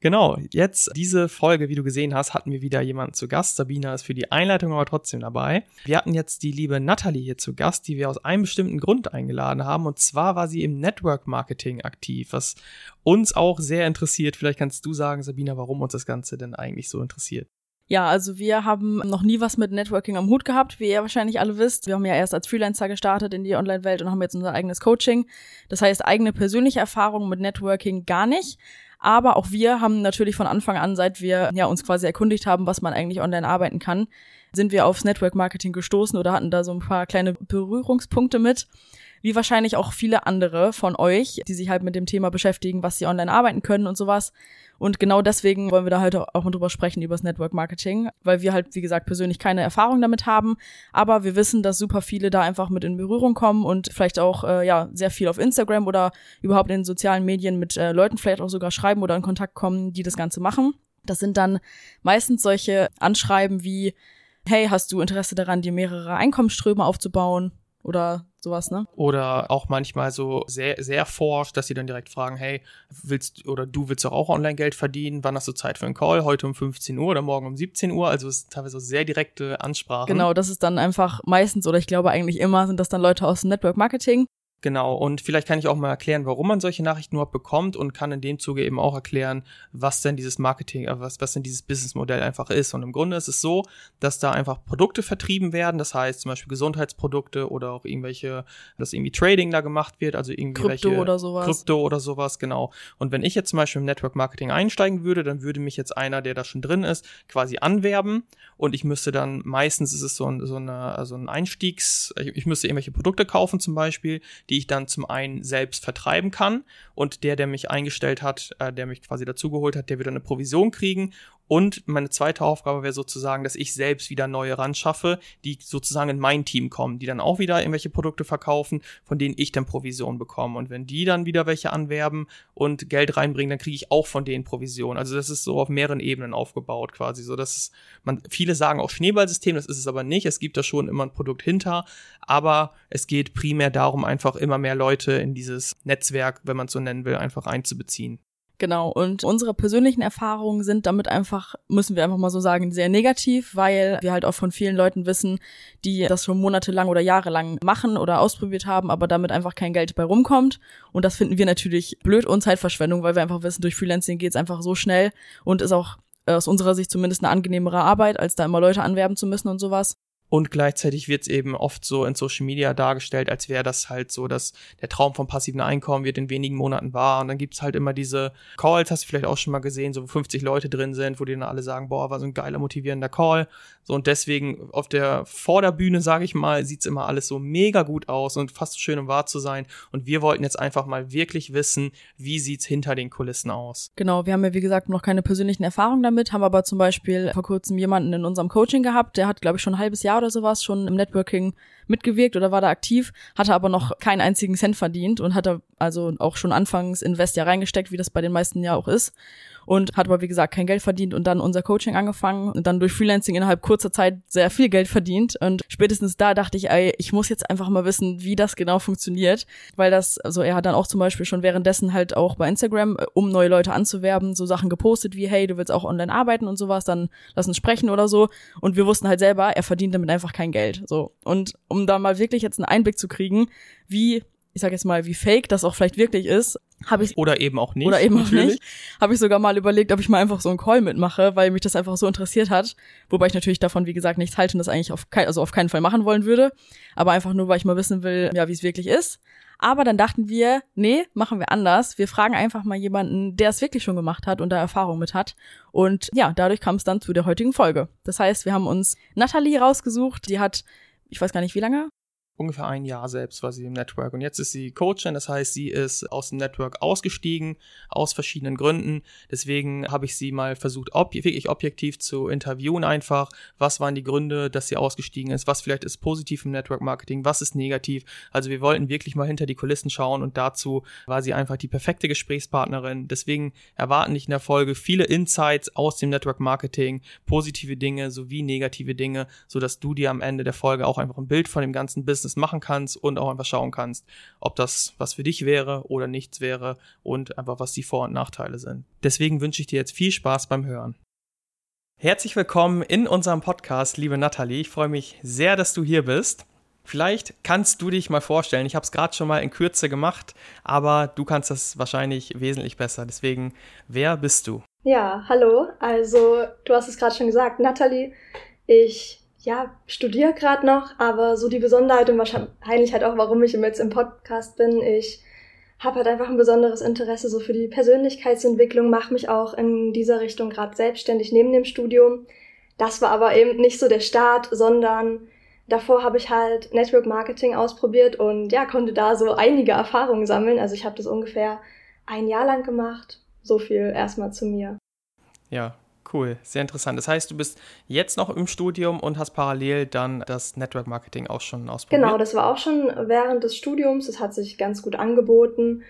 Genau, jetzt diese Folge, wie du gesehen hast, hatten wir wieder jemanden zu Gast. Sabina ist für die Einleitung aber trotzdem dabei. Wir hatten jetzt die liebe Natalie hier zu Gast, die wir aus einem bestimmten Grund eingeladen haben. Und zwar war sie im Network Marketing aktiv, was uns auch sehr interessiert. Vielleicht kannst du sagen, Sabina, warum uns das Ganze denn eigentlich so interessiert. Ja, also wir haben noch nie was mit Networking am Hut gehabt, wie ihr wahrscheinlich alle wisst. Wir haben ja erst als Freelancer gestartet in die Online-Welt und haben jetzt unser eigenes Coaching. Das heißt, eigene persönliche Erfahrungen mit Networking gar nicht. Aber auch wir haben natürlich von Anfang an, seit wir ja uns quasi erkundigt haben, was man eigentlich online arbeiten kann, sind wir aufs Network Marketing gestoßen oder hatten da so ein paar kleine Berührungspunkte mit wie wahrscheinlich auch viele andere von euch, die sich halt mit dem Thema beschäftigen, was sie online arbeiten können und sowas. Und genau deswegen wollen wir da halt auch mal drüber sprechen, über das Network Marketing, weil wir halt, wie gesagt, persönlich keine Erfahrung damit haben. Aber wir wissen, dass super viele da einfach mit in Berührung kommen und vielleicht auch, äh, ja, sehr viel auf Instagram oder überhaupt in sozialen Medien mit äh, Leuten vielleicht auch sogar schreiben oder in Kontakt kommen, die das Ganze machen. Das sind dann meistens solche Anschreiben wie, hey, hast du Interesse daran, dir mehrere Einkommensströme aufzubauen? Oder sowas, ne? Oder auch manchmal so sehr, sehr forsch, dass sie dann direkt fragen, hey, willst oder du willst doch auch Online-Geld verdienen, wann hast du Zeit für einen Call? Heute um 15 Uhr oder morgen um 17 Uhr? Also es ist teilweise so sehr direkte Ansprachen. Genau, das ist dann einfach meistens oder ich glaube eigentlich immer sind das dann Leute aus dem Network Marketing, Genau, und vielleicht kann ich auch mal erklären, warum man solche Nachrichten überhaupt bekommt und kann in dem Zuge eben auch erklären, was denn dieses Marketing, äh, was, was denn dieses Businessmodell einfach ist. Und im Grunde ist es so, dass da einfach Produkte vertrieben werden, das heißt zum Beispiel Gesundheitsprodukte oder auch irgendwelche, dass irgendwie Trading da gemacht wird, also irgendwie Krypto oder sowas. Krypto oder sowas, genau. Und wenn ich jetzt zum Beispiel im Network Marketing einsteigen würde, dann würde mich jetzt einer, der da schon drin ist, quasi anwerben und ich müsste dann, meistens ist es so ein, so eine, also ein Einstiegs, ich müsste irgendwelche Produkte kaufen zum Beispiel, die ich dann zum einen selbst vertreiben kann und der, der mich eingestellt hat, äh, der mich quasi dazugeholt hat, der wird eine Provision kriegen und meine zweite Aufgabe wäre sozusagen, dass ich selbst wieder neue ran schaffe, die sozusagen in mein Team kommen, die dann auch wieder irgendwelche Produkte verkaufen, von denen ich dann Provision bekomme. Und wenn die dann wieder welche anwerben und Geld reinbringen, dann kriege ich auch von denen Provision. Also das ist so auf mehreren Ebenen aufgebaut quasi. So, dass man, viele sagen auch Schneeballsystem, das ist es aber nicht. Es gibt da schon immer ein Produkt hinter, aber es geht primär darum, einfach immer mehr Leute in dieses Netzwerk, wenn man es so nennen will, einfach einzubeziehen. Genau, und unsere persönlichen Erfahrungen sind damit einfach, müssen wir einfach mal so sagen, sehr negativ, weil wir halt auch von vielen Leuten wissen, die das schon monatelang oder jahrelang machen oder ausprobiert haben, aber damit einfach kein Geld bei rumkommt. Und das finden wir natürlich blöd und Zeitverschwendung, weil wir einfach wissen, durch Freelancing geht's einfach so schnell und ist auch äh, aus unserer Sicht zumindest eine angenehmere Arbeit, als da immer Leute anwerben zu müssen und sowas. Und gleichzeitig wird es eben oft so in Social Media dargestellt, als wäre das halt so, dass der Traum vom passiven Einkommen wird in wenigen Monaten wahr. Und dann gibt's halt immer diese Calls, hast du vielleicht auch schon mal gesehen, so wo 50 Leute drin sind, wo die dann alle sagen, boah, war so ein geiler, motivierender Call. So und deswegen auf der Vorderbühne, sage ich mal, sieht's immer alles so mega gut aus und fast so schön, um wahr zu sein. Und wir wollten jetzt einfach mal wirklich wissen, wie sieht's hinter den Kulissen aus. Genau, wir haben ja wie gesagt noch keine persönlichen Erfahrungen damit, haben aber zum Beispiel vor kurzem jemanden in unserem Coaching gehabt, der hat, glaube ich, schon ein halbes Jahr oder sowas schon im Networking mitgewirkt oder war da aktiv, hatte aber noch keinen einzigen Cent verdient und hatte also auch schon anfangs Invest ja reingesteckt, wie das bei den meisten ja auch ist und hat aber wie gesagt kein Geld verdient und dann unser Coaching angefangen und dann durch Freelancing innerhalb kurzer Zeit sehr viel Geld verdient. Und spätestens da dachte ich, ey, ich muss jetzt einfach mal wissen, wie das genau funktioniert, weil das, also er hat dann auch zum Beispiel schon währenddessen halt auch bei Instagram, äh, um neue Leute anzuwerben, so Sachen gepostet wie, hey, du willst auch online arbeiten und sowas, dann lass uns sprechen oder so. Und wir wussten halt selber, er verdient damit einfach kein Geld, so. Und um da mal wirklich jetzt einen Einblick zu kriegen, wie ich sag jetzt mal, wie fake das auch vielleicht wirklich ist, habe ich oder eben auch nicht oder eben natürlich. auch nicht, habe ich sogar mal überlegt, ob ich mal einfach so einen Call mitmache, weil mich das einfach so interessiert hat, wobei ich natürlich davon wie gesagt nichts halte und das eigentlich auf kein, also auf keinen Fall machen wollen würde, aber einfach nur, weil ich mal wissen will, ja, wie es wirklich ist. Aber dann dachten wir, nee, machen wir anders. Wir fragen einfach mal jemanden, der es wirklich schon gemacht hat und da Erfahrung mit hat. Und ja, dadurch kam es dann zu der heutigen Folge. Das heißt, wir haben uns Natalie rausgesucht. Die hat, ich weiß gar nicht wie lange, ungefähr ein Jahr selbst war sie im Network und jetzt ist sie Coachin, das heißt, sie ist aus dem Network ausgestiegen, aus verschiedenen Gründen. Deswegen habe ich sie mal versucht, ob, wirklich objektiv zu interviewen einfach. Was waren die Gründe, dass sie ausgestiegen ist? Was vielleicht ist positiv im Network Marketing? Was ist negativ? Also wir wollten wirklich mal hinter die Kulissen schauen und dazu war sie einfach die perfekte Gesprächspartnerin. Deswegen erwarten dich in der Folge viele Insights aus dem Network Marketing, positive Dinge sowie negative Dinge, sodass du dir am Ende der Folge auch einfach ein Bild von dem ganzen Business Business machen kannst und auch einfach schauen kannst, ob das was für dich wäre oder nichts wäre und einfach was die Vor- und Nachteile sind. Deswegen wünsche ich dir jetzt viel Spaß beim Hören. Herzlich willkommen in unserem Podcast, liebe Nathalie. Ich freue mich sehr, dass du hier bist. Vielleicht kannst du dich mal vorstellen, ich habe es gerade schon mal in Kürze gemacht, aber du kannst das wahrscheinlich wesentlich besser. Deswegen, wer bist du? Ja, hallo. Also, du hast es gerade schon gesagt, Nathalie. Ich ja, studiere gerade noch, aber so die Besonderheit und wahrscheinlich halt auch, warum ich jetzt im Podcast bin, ich habe halt einfach ein besonderes Interesse so für die Persönlichkeitsentwicklung, mache mich auch in dieser Richtung gerade selbstständig neben dem Studium. Das war aber eben nicht so der Start, sondern davor habe ich halt Network Marketing ausprobiert und ja, konnte da so einige Erfahrungen sammeln. Also ich habe das ungefähr ein Jahr lang gemacht. So viel erstmal zu mir. Ja, Cool, sehr interessant. Das heißt, du bist jetzt noch im Studium und hast parallel dann das Network Marketing auch schon ausprobiert? Genau, das war auch schon während des Studiums. Das hat sich ganz gut angeboten.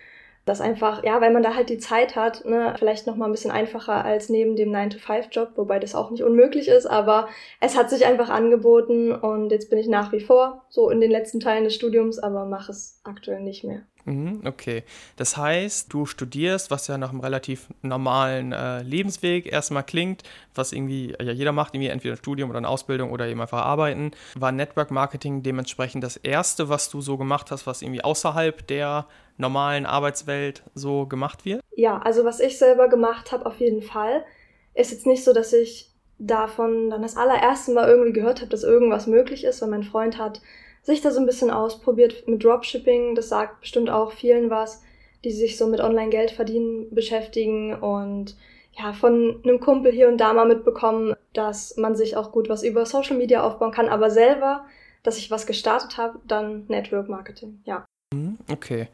Das einfach, ja, weil man da halt die Zeit hat, ne, vielleicht noch mal ein bisschen einfacher als neben dem 9-to-5-Job, wobei das auch nicht unmöglich ist, aber es hat sich einfach angeboten und jetzt bin ich nach wie vor so in den letzten Teilen des Studiums, aber mache es aktuell nicht mehr. Mhm, okay. Das heißt, du studierst, was ja nach einem relativ normalen äh, Lebensweg erstmal klingt, was irgendwie ja jeder macht, irgendwie entweder ein Studium oder eine Ausbildung oder eben einfach arbeiten. War Network Marketing dementsprechend das erste, was du so gemacht hast, was irgendwie außerhalb der normalen Arbeitswelt so gemacht wird? Ja, also was ich selber gemacht habe, auf jeden Fall. Ist jetzt nicht so, dass ich davon dann das allererste Mal irgendwie gehört habe, dass irgendwas möglich ist, weil mein Freund hat sich da so ein bisschen ausprobiert mit Dropshipping. Das sagt bestimmt auch vielen was, die sich so mit Online-Geld verdienen beschäftigen und ja, von einem Kumpel hier und da mal mitbekommen, dass man sich auch gut was über Social Media aufbauen kann, aber selber, dass ich was gestartet habe, dann Network Marketing, ja. Mhm, okay.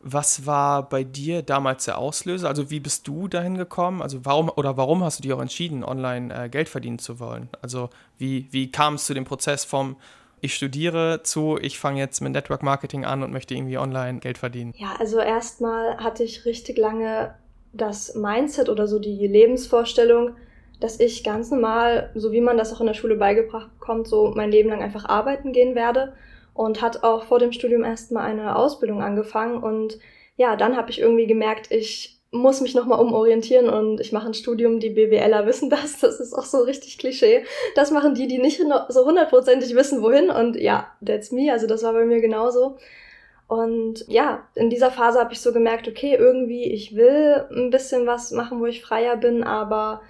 Was war bei dir damals der Auslöser? Also wie bist du dahin gekommen? Also warum oder warum hast du dich auch entschieden, online äh, Geld verdienen zu wollen? Also wie, wie kam es zu dem Prozess vom ich studiere zu, ich fange jetzt mit Network Marketing an und möchte irgendwie online Geld verdienen? Ja, also erstmal hatte ich richtig lange das Mindset oder so die Lebensvorstellung, dass ich ganz normal, so wie man das auch in der Schule beigebracht bekommt, so mein Leben lang einfach arbeiten gehen werde und hat auch vor dem Studium erstmal eine Ausbildung angefangen und ja, dann habe ich irgendwie gemerkt, ich muss mich nochmal umorientieren und ich mache ein Studium, die BWLer wissen das, das ist auch so richtig Klischee. Das machen die, die nicht so hundertprozentig wissen, wohin. Und ja, that's me, also das war bei mir genauso. Und ja, in dieser Phase habe ich so gemerkt, okay, irgendwie, ich will ein bisschen was machen, wo ich freier bin, aber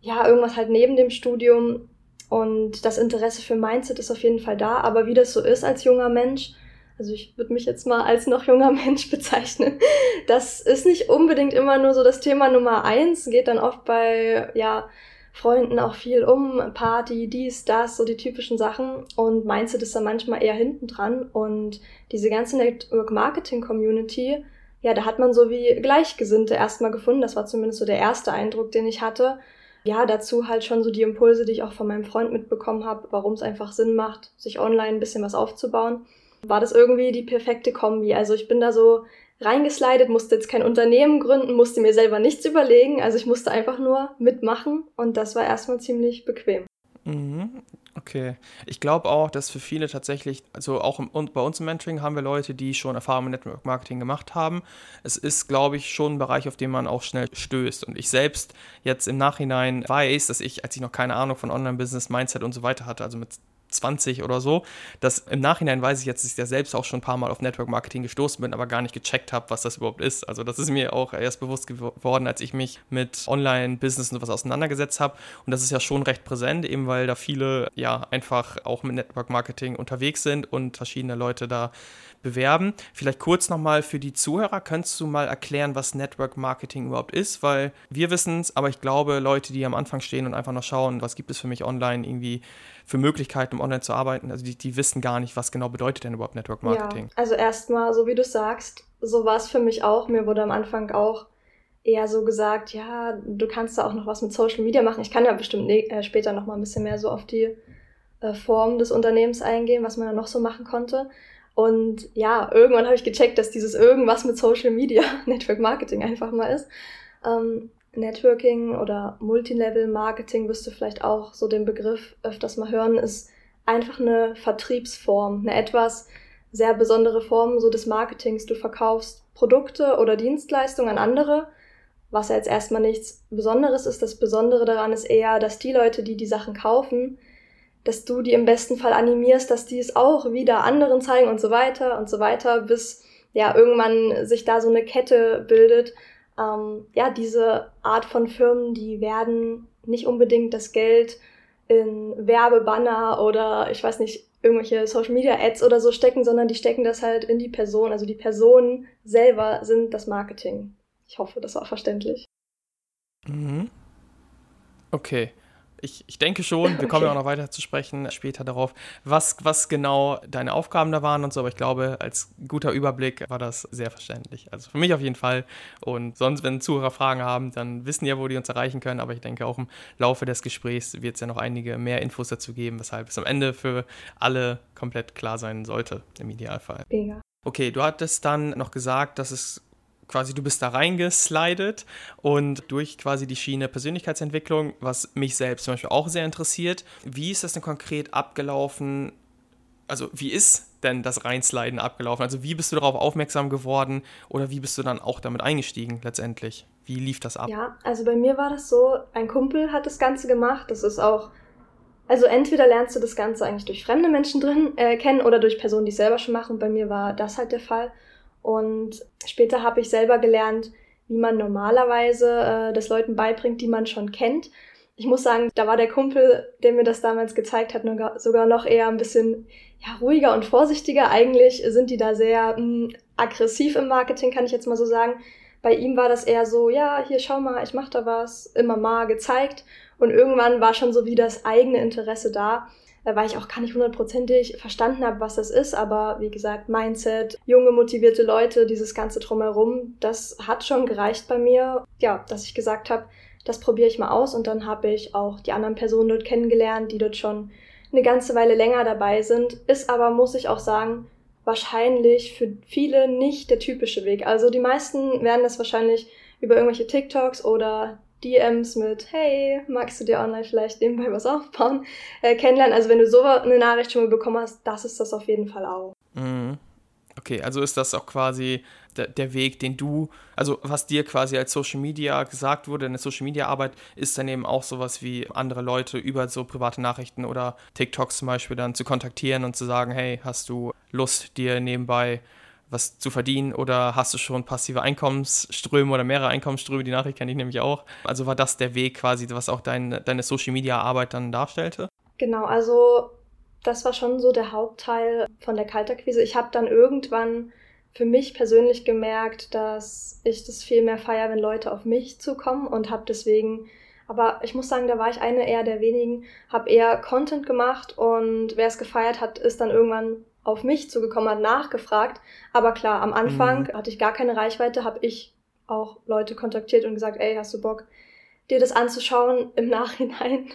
ja, irgendwas halt neben dem Studium. Und das Interesse für Mindset ist auf jeden Fall da, aber wie das so ist als junger Mensch, also ich würde mich jetzt mal als noch junger Mensch bezeichnen. Das ist nicht unbedingt immer nur so das Thema Nummer eins, geht dann oft bei, ja, Freunden auch viel um, Party, dies, das, so die typischen Sachen. Und Mindset ist da manchmal eher hinten dran. Und diese ganze Network Marketing Community, ja, da hat man so wie Gleichgesinnte erstmal gefunden. Das war zumindest so der erste Eindruck, den ich hatte. Ja, dazu halt schon so die Impulse, die ich auch von meinem Freund mitbekommen habe, warum es einfach Sinn macht, sich online ein bisschen was aufzubauen war das irgendwie die perfekte Kombi. Also ich bin da so reingeslidet, musste jetzt kein Unternehmen gründen, musste mir selber nichts überlegen. Also ich musste einfach nur mitmachen und das war erstmal ziemlich bequem. Mhm. Okay. Ich glaube auch, dass für viele tatsächlich, also auch im, bei uns im Mentoring haben wir Leute, die schon Erfahrung mit Network Marketing gemacht haben. Es ist, glaube ich, schon ein Bereich, auf den man auch schnell stößt. Und ich selbst jetzt im Nachhinein weiß, dass ich, als ich noch keine Ahnung von Online-Business, Mindset und so weiter hatte, also mit 20 oder so. Das im Nachhinein weiß ich jetzt, dass ich ja selbst auch schon ein paar Mal auf Network Marketing gestoßen bin, aber gar nicht gecheckt habe, was das überhaupt ist. Also das ist mir auch erst bewusst geworden, als ich mich mit Online-Business und sowas auseinandergesetzt habe. Und das ist ja schon recht präsent, eben weil da viele ja einfach auch mit Network Marketing unterwegs sind und verschiedene Leute da bewerben. Vielleicht kurz nochmal für die Zuhörer, könntest du mal erklären, was Network Marketing überhaupt ist? Weil wir wissen es, aber ich glaube, Leute, die am Anfang stehen und einfach noch schauen, was gibt es für mich online, irgendwie für Möglichkeiten, um online zu arbeiten, also die, die wissen gar nicht, was genau bedeutet denn überhaupt Network Marketing. Ja, also erstmal, so wie du sagst, so war es für mich auch. Mir wurde am Anfang auch eher so gesagt, ja, du kannst da auch noch was mit Social Media machen. Ich kann ja bestimmt ne äh, später noch mal ein bisschen mehr so auf die äh, Form des Unternehmens eingehen, was man da noch so machen konnte. Und ja, irgendwann habe ich gecheckt, dass dieses irgendwas mit Social Media, Network Marketing einfach mal ist. Ähm, Networking oder Multilevel Marketing wirst du vielleicht auch so den Begriff öfters mal hören, ist einfach eine Vertriebsform, eine etwas sehr besondere Form so des Marketings. Du verkaufst Produkte oder Dienstleistungen an andere was ja jetzt erstmal nichts Besonderes ist. Das Besondere daran ist eher, dass die Leute, die die Sachen kaufen, dass du die im besten Fall animierst, dass die es auch wieder anderen zeigen und so weiter und so weiter, bis ja irgendwann sich da so eine Kette bildet. Ähm, ja, diese Art von Firmen, die werden nicht unbedingt das Geld in Werbebanner oder ich weiß nicht, irgendwelche Social Media Ads oder so stecken, sondern die stecken das halt in die Person. Also die Personen selber sind das Marketing. Ich hoffe, das war verständlich. Mhm. Okay. Ich, ich denke schon, wir kommen ja auch noch weiter zu sprechen später darauf, was, was genau deine Aufgaben da waren und so, aber ich glaube, als guter Überblick war das sehr verständlich. Also für mich auf jeden Fall. Und sonst, wenn Zuhörer Fragen haben, dann wissen ja, wo die uns erreichen können, aber ich denke auch im Laufe des Gesprächs wird es ja noch einige mehr Infos dazu geben, weshalb es am Ende für alle komplett klar sein sollte, im Idealfall. Mega. Okay, du hattest dann noch gesagt, dass es quasi du bist da reingeslidet und durch quasi die Schiene Persönlichkeitsentwicklung, was mich selbst zum Beispiel auch sehr interessiert. Wie ist das denn konkret abgelaufen? Also wie ist denn das Reinsliden abgelaufen? Also wie bist du darauf aufmerksam geworden oder wie bist du dann auch damit eingestiegen letztendlich? Wie lief das ab? Ja, also bei mir war das so, ein Kumpel hat das Ganze gemacht. Das ist auch, also entweder lernst du das Ganze eigentlich durch fremde Menschen drin äh, kennen oder durch Personen, die es selber schon machen. Bei mir war das halt der Fall. Und später habe ich selber gelernt, wie man normalerweise äh, das Leuten beibringt, die man schon kennt. Ich muss sagen, da war der Kumpel, der mir das damals gezeigt hat, sogar noch eher ein bisschen ja, ruhiger und vorsichtiger. Eigentlich sind die da sehr mh, hm, aggressiv im Marketing, kann ich jetzt mal so sagen. Bei ihm war das eher so, ja, hier schau mal, ich mach da was, immer mal gezeigt. Und irgendwann war schon so wie das eigene Interesse da weil ich auch gar nicht hundertprozentig verstanden habe, was das ist. Aber wie gesagt, Mindset, junge, motivierte Leute, dieses ganze drumherum, das hat schon gereicht bei mir. Ja, dass ich gesagt habe, das probiere ich mal aus. Und dann habe ich auch die anderen Personen dort kennengelernt, die dort schon eine ganze Weile länger dabei sind. Ist aber, muss ich auch sagen, wahrscheinlich für viele nicht der typische Weg. Also die meisten werden das wahrscheinlich über irgendwelche TikToks oder DMs mit, hey, magst du dir online vielleicht nebenbei was aufbauen, äh, kennenlernen. Also wenn du so eine Nachricht schon mal bekommen hast, das ist das auf jeden Fall auch. Mhm. Okay, also ist das auch quasi der, der, Weg, den du, also was dir quasi als Social Media gesagt wurde, eine Social Media Arbeit ist dann eben auch sowas wie andere Leute über so private Nachrichten oder TikToks zum Beispiel dann zu kontaktieren und zu sagen, hey, hast du Lust, dir nebenbei was zu verdienen oder hast du schon passive Einkommensströme oder mehrere Einkommensströme? Die Nachricht kenne ich nämlich auch. Also war das der Weg quasi, was auch dein, deine Social Media Arbeit dann darstellte? Genau, also das war schon so der Hauptteil von der Kalterquise. Ich habe dann irgendwann für mich persönlich gemerkt, dass ich das viel mehr feiere, wenn Leute auf mich zukommen und habe deswegen aber ich muss sagen, da war ich eine eher der wenigen, habe eher Content gemacht und wer es gefeiert hat, ist dann irgendwann auf mich zugekommen hat, nachgefragt. Aber klar, am Anfang mhm. hatte ich gar keine Reichweite, habe ich auch Leute kontaktiert und gesagt, ey, hast du Bock, dir das anzuschauen? Im Nachhinein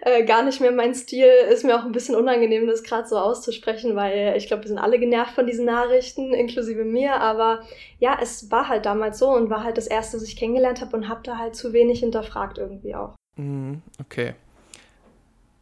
äh, gar nicht mehr mein Stil. Ist mir auch ein bisschen unangenehm, das gerade so auszusprechen, weil ich glaube, wir sind alle genervt von diesen Nachrichten, inklusive mir. Aber ja, es war halt damals so und war halt das Erste, was ich kennengelernt habe und habe da halt zu wenig hinterfragt irgendwie auch. Mhm, okay.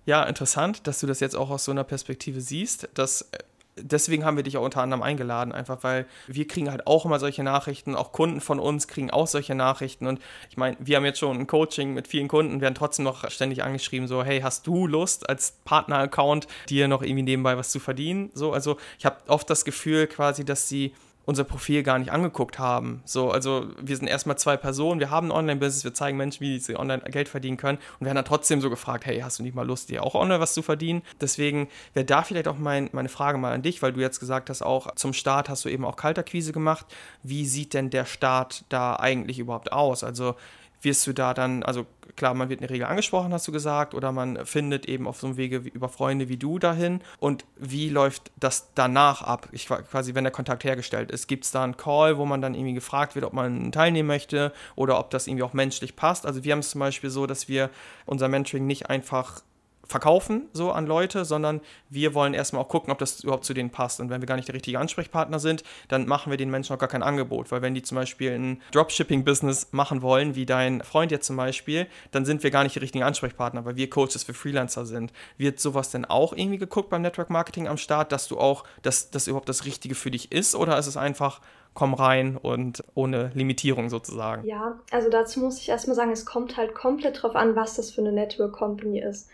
Ja, interessant, dass du das jetzt auch aus so einer Perspektive siehst, dass äh, deswegen haben wir dich auch unter anderem eingeladen, einfach weil wir kriegen halt auch immer solche Nachrichten, auch Kunden von uns kriegen auch solche Nachrichten und ich meine, wir haben jetzt schon ein Coaching mit vielen Kunden, werden trotzdem noch ständig angeschrieben, so, hey, hast du Lust als Partner-Account dir noch irgendwie nebenbei was zu verdienen? So, also ich habe oft das Gefühl quasi, dass sie unser Profil gar nicht angeguckt haben. So, also wir sind erstmal zwei Personen, wir haben ein Online-Business, wir zeigen Menschen, wie sie online Geld verdienen können und werden dann trotzdem so gefragt, hey, hast du nicht mal Lust, dir auch online was zu verdienen? Deswegen wäre da vielleicht auch mein, meine Frage mal an dich, weil du jetzt gesagt hast, auch zum Start hast du eben auch Kalterquise gemacht. Wie sieht denn der Start da eigentlich überhaupt aus? Also wirst du da dann, also klar, man wird in der Regel angesprochen, hast du gesagt, oder man findet eben auf so einem Wege über Freunde wie du dahin. Und wie läuft das danach ab? Ich, quasi, wenn der Kontakt hergestellt ist, gibt es da einen Call, wo man dann irgendwie gefragt wird, ob man teilnehmen möchte oder ob das irgendwie auch menschlich passt? Also wir haben es zum Beispiel so, dass wir unser Mentoring nicht einfach verkaufen so an Leute, sondern wir wollen erstmal auch gucken, ob das überhaupt zu denen passt. Und wenn wir gar nicht der richtige Ansprechpartner sind, dann machen wir den Menschen auch gar kein Angebot, weil wenn die zum Beispiel ein Dropshipping-Business machen wollen, wie dein Freund jetzt zum Beispiel, dann sind wir gar nicht die richtigen Ansprechpartner, weil wir Coaches für Freelancer sind. Wird sowas denn auch irgendwie geguckt beim Network Marketing am Start, dass du auch, dass das überhaupt das Richtige für dich ist oder ist es einfach komm rein und ohne Limitierung sozusagen. Ja, also dazu muss ich erstmal sagen, es kommt halt komplett drauf an, was das für eine Network Company ist.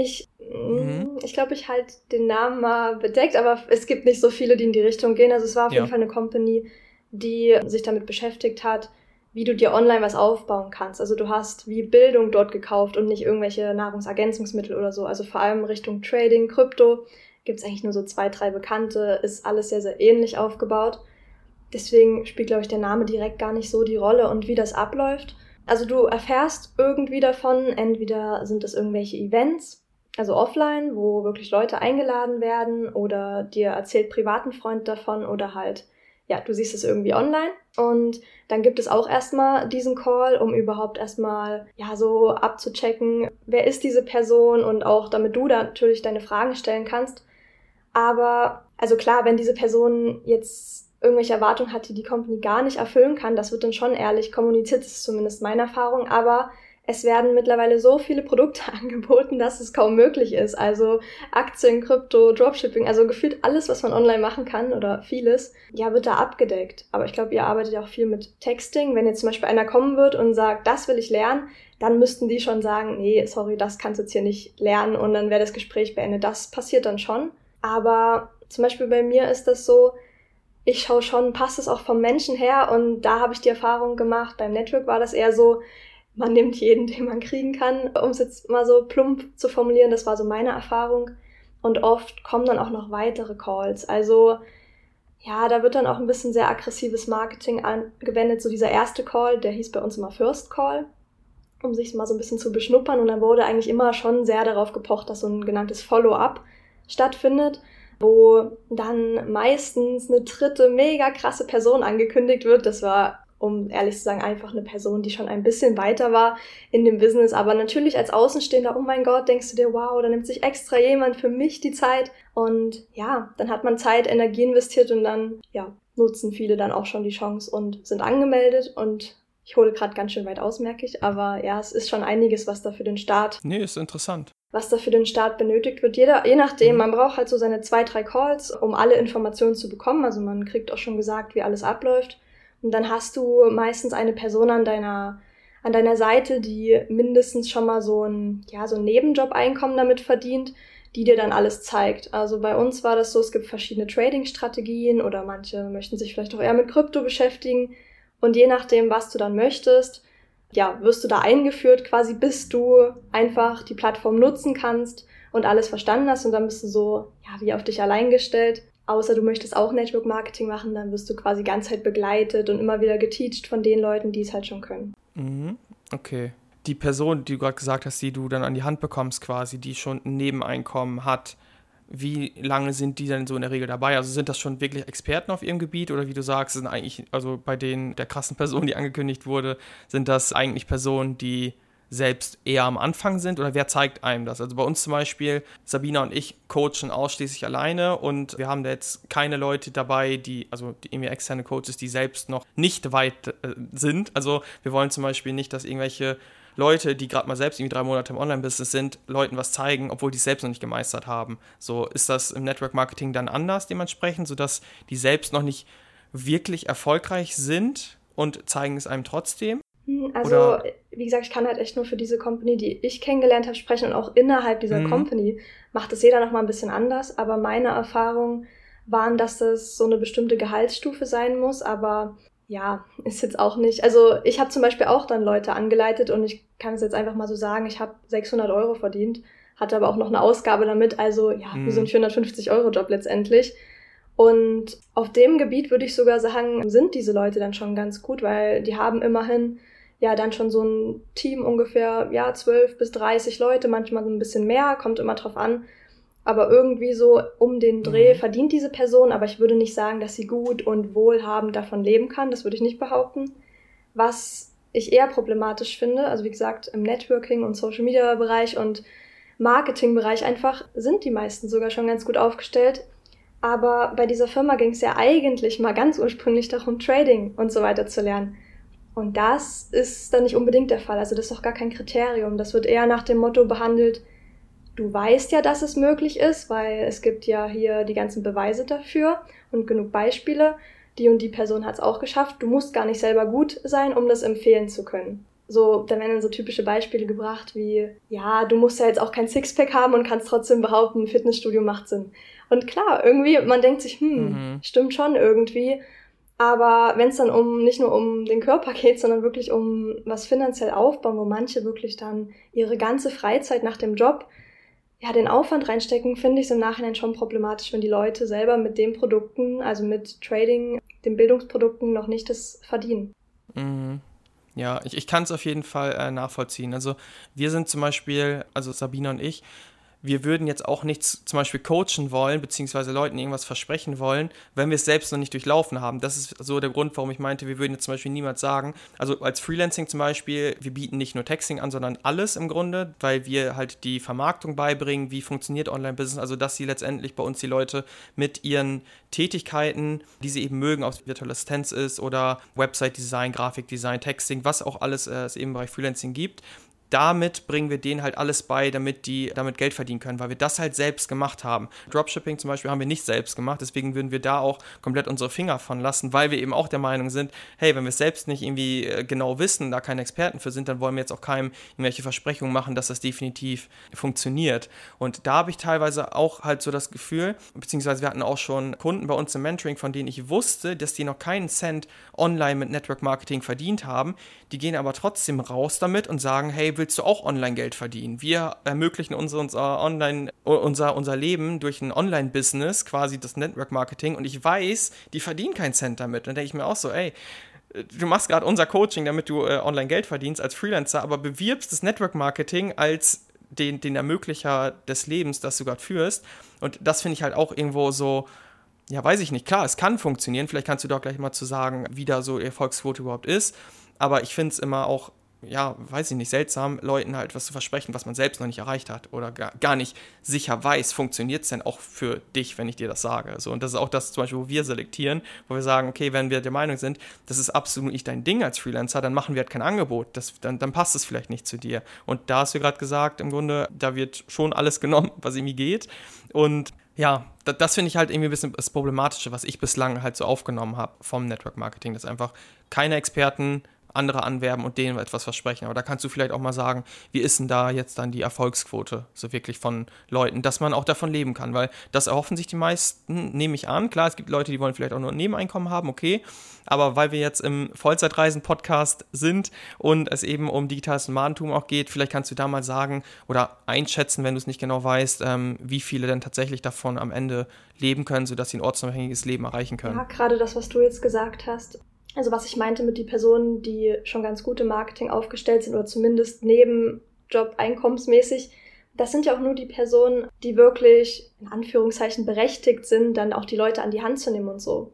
Ich, mhm. ich glaube, ich halte den Namen mal bedeckt, aber es gibt nicht so viele, die in die Richtung gehen. Also es war auf ja. jeden Fall eine Company, die sich damit beschäftigt hat, wie du dir online was aufbauen kannst. Also du hast wie Bildung dort gekauft und nicht irgendwelche Nahrungsergänzungsmittel oder so. Also vor allem Richtung Trading, Krypto gibt es eigentlich nur so zwei, drei bekannte, ist alles sehr, sehr ähnlich aufgebaut. Deswegen spielt, glaube ich, der Name direkt gar nicht so die Rolle und wie das abläuft. Also du erfährst irgendwie davon, entweder sind es irgendwelche Events, also offline, wo wirklich Leute eingeladen werden oder dir erzählt privaten Freund davon oder halt, ja, du siehst es irgendwie online. Und dann gibt es auch erstmal diesen Call, um überhaupt erstmal, ja, so abzuchecken, wer ist diese Person und auch damit du da natürlich deine Fragen stellen kannst. Aber, also klar, wenn diese Person jetzt irgendwelche Erwartungen hat, die die Company gar nicht erfüllen kann, das wird dann schon ehrlich kommuniziert, das ist zumindest meine Erfahrung. Aber es werden mittlerweile so viele Produkte angeboten, dass es kaum möglich ist. Also Aktien, Krypto, Dropshipping, also gefühlt alles, was man online machen kann oder vieles, ja, wird da abgedeckt. Aber ich glaube, ihr arbeitet ja auch viel mit Texting. Wenn jetzt zum Beispiel einer kommen wird und sagt, das will ich lernen, dann müssten die schon sagen, nee, sorry, das kannst du jetzt hier nicht lernen und dann wäre das Gespräch beendet. Das passiert dann schon. Aber zum Beispiel bei mir ist das so, ich schaue schon, passt es auch vom Menschen her und da habe ich die Erfahrung gemacht, beim Network war das eher so, man nimmt jeden, den man kriegen kann, um es jetzt mal so plump zu formulieren. Das war so meine Erfahrung. Und oft kommen dann auch noch weitere Calls. Also ja, da wird dann auch ein bisschen sehr aggressives Marketing angewendet. So dieser erste Call, der hieß bei uns immer First Call, um sich mal so ein bisschen zu beschnuppern. Und dann wurde eigentlich immer schon sehr darauf gepocht, dass so ein genanntes Follow-up stattfindet, wo dann meistens eine dritte mega krasse Person angekündigt wird. Das war um ehrlich zu sagen, einfach eine Person, die schon ein bisschen weiter war in dem Business. Aber natürlich als Außenstehender, oh mein Gott, denkst du dir, wow, da nimmt sich extra jemand für mich die Zeit. Und ja, dann hat man Zeit, Energie investiert und dann, ja, nutzen viele dann auch schon die Chance und sind angemeldet und ich hole gerade ganz schön weit aus, merke ich, aber ja, es ist schon einiges, was da für den Start. Nee, ist interessant. Was da für den Start benötigt wird. Jeder, je nachdem, mhm. man braucht halt so seine zwei, drei Calls, um alle Informationen zu bekommen. Also man kriegt auch schon gesagt, wie alles abläuft. Und dann hast du meistens eine Person an deiner, an deiner Seite, die mindestens schon mal so ein, ja, so ein Nebenjob-Einkommen damit verdient, die dir dann alles zeigt. Also bei uns war das so, es gibt verschiedene Trading-Strategien oder manche möchten sich vielleicht auch eher mit Krypto beschäftigen. Und je nachdem, was du dann möchtest, ja, wirst du da eingeführt, quasi bis du einfach die Plattform nutzen kannst und alles verstanden hast und dann bist du so, ja, wie auf dich allein gestellt Außer du möchtest auch Network Marketing machen, dann wirst du quasi ganz halt begleitet und immer wieder geteacht von den Leuten, die es halt schon können. Mhm. Okay. Die Person, die du gerade gesagt hast, die du dann an die Hand bekommst, quasi, die schon ein Nebeneinkommen hat, wie lange sind die denn so in der Regel dabei? Also sind das schon wirklich Experten auf ihrem Gebiet oder wie du sagst, sind eigentlich, also bei den der krassen Person, die angekündigt wurde, sind das eigentlich Personen, die selbst eher am Anfang sind oder wer zeigt einem das? Also bei uns zum Beispiel, Sabina und ich coachen ausschließlich alleine und wir haben da jetzt keine Leute dabei, die, also die irgendwie externe Coaches, die selbst noch nicht weit äh, sind. Also wir wollen zum Beispiel nicht, dass irgendwelche Leute, die gerade mal selbst irgendwie drei Monate im Online-Business sind, Leuten was zeigen, obwohl die es selbst noch nicht gemeistert haben. So ist das im Network-Marketing dann anders dementsprechend, sodass die selbst noch nicht wirklich erfolgreich sind und zeigen es einem trotzdem. Hm, also, Oder? wie gesagt, ich kann halt echt nur für diese Company, die ich kennengelernt habe, sprechen und auch innerhalb dieser mhm. Company macht es jeder nochmal ein bisschen anders. Aber meine Erfahrung waren, dass das so eine bestimmte Gehaltsstufe sein muss, aber ja, ist jetzt auch nicht. Also ich habe zum Beispiel auch dann Leute angeleitet und ich kann es jetzt einfach mal so sagen, ich habe 600 Euro verdient, hatte aber auch noch eine Ausgabe damit, also ja, mhm. wie so ein 450 Euro Job letztendlich. Und auf dem Gebiet würde ich sogar sagen, sind diese Leute dann schon ganz gut, weil die haben immerhin ja dann schon so ein Team ungefähr, ja, 12 bis 30 Leute, manchmal so ein bisschen mehr, kommt immer drauf an. Aber irgendwie so um den Dreh mhm. verdient diese Person, aber ich würde nicht sagen, dass sie gut und wohlhabend davon leben kann, das würde ich nicht behaupten. Was ich eher problematisch finde, also wie gesagt, im Networking und Social Media Bereich und Marketing Bereich einfach sind die meisten sogar schon ganz gut aufgestellt aber bei dieser Firma ging es ja eigentlich mal ganz ursprünglich darum, Trading und so weiter zu lernen. Und das ist dann nicht unbedingt der Fall. Also das ist doch gar kein Kriterium. Das wird eher nach dem Motto behandelt, du weißt ja, dass es möglich ist, weil es gibt ja hier die ganzen Beweise dafür und genug Beispiele. Die und die Person hat es auch geschafft. Du musst gar nicht selber gut sein, um das empfehlen zu können. So, da werden dann so typische Beispiele gebracht wie, ja, du musst ja jetzt auch kein Sixpack haben und kannst trotzdem behaupten, ein Fitnessstudio macht Sinn. Und klar, irgendwie, man denkt sich, hm, mhm. stimmt schon irgendwie. Aber wenn es dann um nicht nur um den Körper geht, sondern wirklich um was finanziell aufbauen, wo manche wirklich dann ihre ganze Freizeit nach dem Job ja den Aufwand reinstecken, finde ich es im Nachhinein schon problematisch, wenn die Leute selber mit den Produkten, also mit Trading, den Bildungsprodukten noch nicht das verdienen. Mhm. Ja, ich, ich kann es auf jeden Fall äh, nachvollziehen. Also wir sind zum Beispiel, also Sabine und ich, wir würden jetzt auch nichts zum Beispiel coachen wollen, beziehungsweise Leuten irgendwas versprechen wollen, wenn wir es selbst noch nicht durchlaufen haben. Das ist so der Grund, warum ich meinte, wir würden jetzt zum Beispiel niemals sagen, also als Freelancing zum Beispiel, wir bieten nicht nur Texting an, sondern alles im Grunde, weil wir halt die Vermarktung beibringen, wie funktioniert Online-Business, also dass sie letztendlich bei uns die Leute mit ihren Tätigkeiten, die sie eben mögen, ob es virtuelle Assistenz ist oder Website-Design, Grafikdesign, Texting, was auch alles äh, es eben bei Freelancing gibt, damit bringen wir denen halt alles bei, damit die damit Geld verdienen können, weil wir das halt selbst gemacht haben. Dropshipping zum Beispiel haben wir nicht selbst gemacht, deswegen würden wir da auch komplett unsere Finger von lassen, weil wir eben auch der Meinung sind, hey, wenn wir es selbst nicht irgendwie äh, genau wissen, da keine Experten für sind, dann wollen wir jetzt auch keinem irgendwelche Versprechungen machen, dass das definitiv funktioniert. Und da habe ich teilweise auch halt so das Gefühl, beziehungsweise wir hatten auch schon Kunden bei uns im Mentoring, von denen ich wusste, dass die noch keinen Cent online mit Network Marketing verdient haben, die gehen aber trotzdem raus damit und sagen, hey, willst du auch Online-Geld verdienen? Wir ermöglichen unser, unser Online, unser, unser Leben durch ein Online-Business, quasi das Network-Marketing. Und ich weiß, die verdienen keinen Cent damit. dann denke ich mir auch so, ey, du machst gerade unser Coaching, damit du äh, online Geld verdienst als Freelancer, aber bewirbst das Network Marketing als den, den Ermöglicher des Lebens, das du gerade führst. Und das finde ich halt auch irgendwo so, ja, weiß ich nicht. Klar, es kann funktionieren. Vielleicht kannst du doch gleich mal zu sagen, wie da so Erfolgsquote überhaupt ist. Aber ich finde es immer auch ja, weiß ich nicht, seltsam, Leuten halt was zu versprechen, was man selbst noch nicht erreicht hat oder gar, gar nicht sicher weiß, funktioniert es denn auch für dich, wenn ich dir das sage. So, und das ist auch das zum Beispiel, wo wir selektieren, wo wir sagen, okay, wenn wir der Meinung sind, das ist absolut nicht dein Ding als Freelancer, dann machen wir halt kein Angebot, das, dann, dann passt es vielleicht nicht zu dir. Und da hast du gerade gesagt, im Grunde, da wird schon alles genommen, was irgendwie geht. Und ja, das, das finde ich halt irgendwie ein bisschen das Problematische, was ich bislang halt so aufgenommen habe vom Network Marketing, dass einfach keine Experten andere anwerben und denen etwas versprechen. Aber da kannst du vielleicht auch mal sagen, wie ist denn da jetzt dann die Erfolgsquote so wirklich von Leuten, dass man auch davon leben kann, weil das erhoffen sich die meisten, nehme ich an. Klar, es gibt Leute, die wollen vielleicht auch nur ein Nebeneinkommen haben, okay, aber weil wir jetzt im Vollzeitreisen-Podcast sind und es eben um digitales Nomadentum auch geht, vielleicht kannst du da mal sagen oder einschätzen, wenn du es nicht genau weißt, ähm, wie viele denn tatsächlich davon am Ende leben können, sodass sie ein ortsunabhängiges Leben erreichen können. Ja, gerade das, was du jetzt gesagt hast, also was ich meinte mit die Personen, die schon ganz gut im Marketing aufgestellt sind oder zumindest neben Job einkommensmäßig, das sind ja auch nur die Personen, die wirklich in Anführungszeichen berechtigt sind, dann auch die Leute an die Hand zu nehmen und so.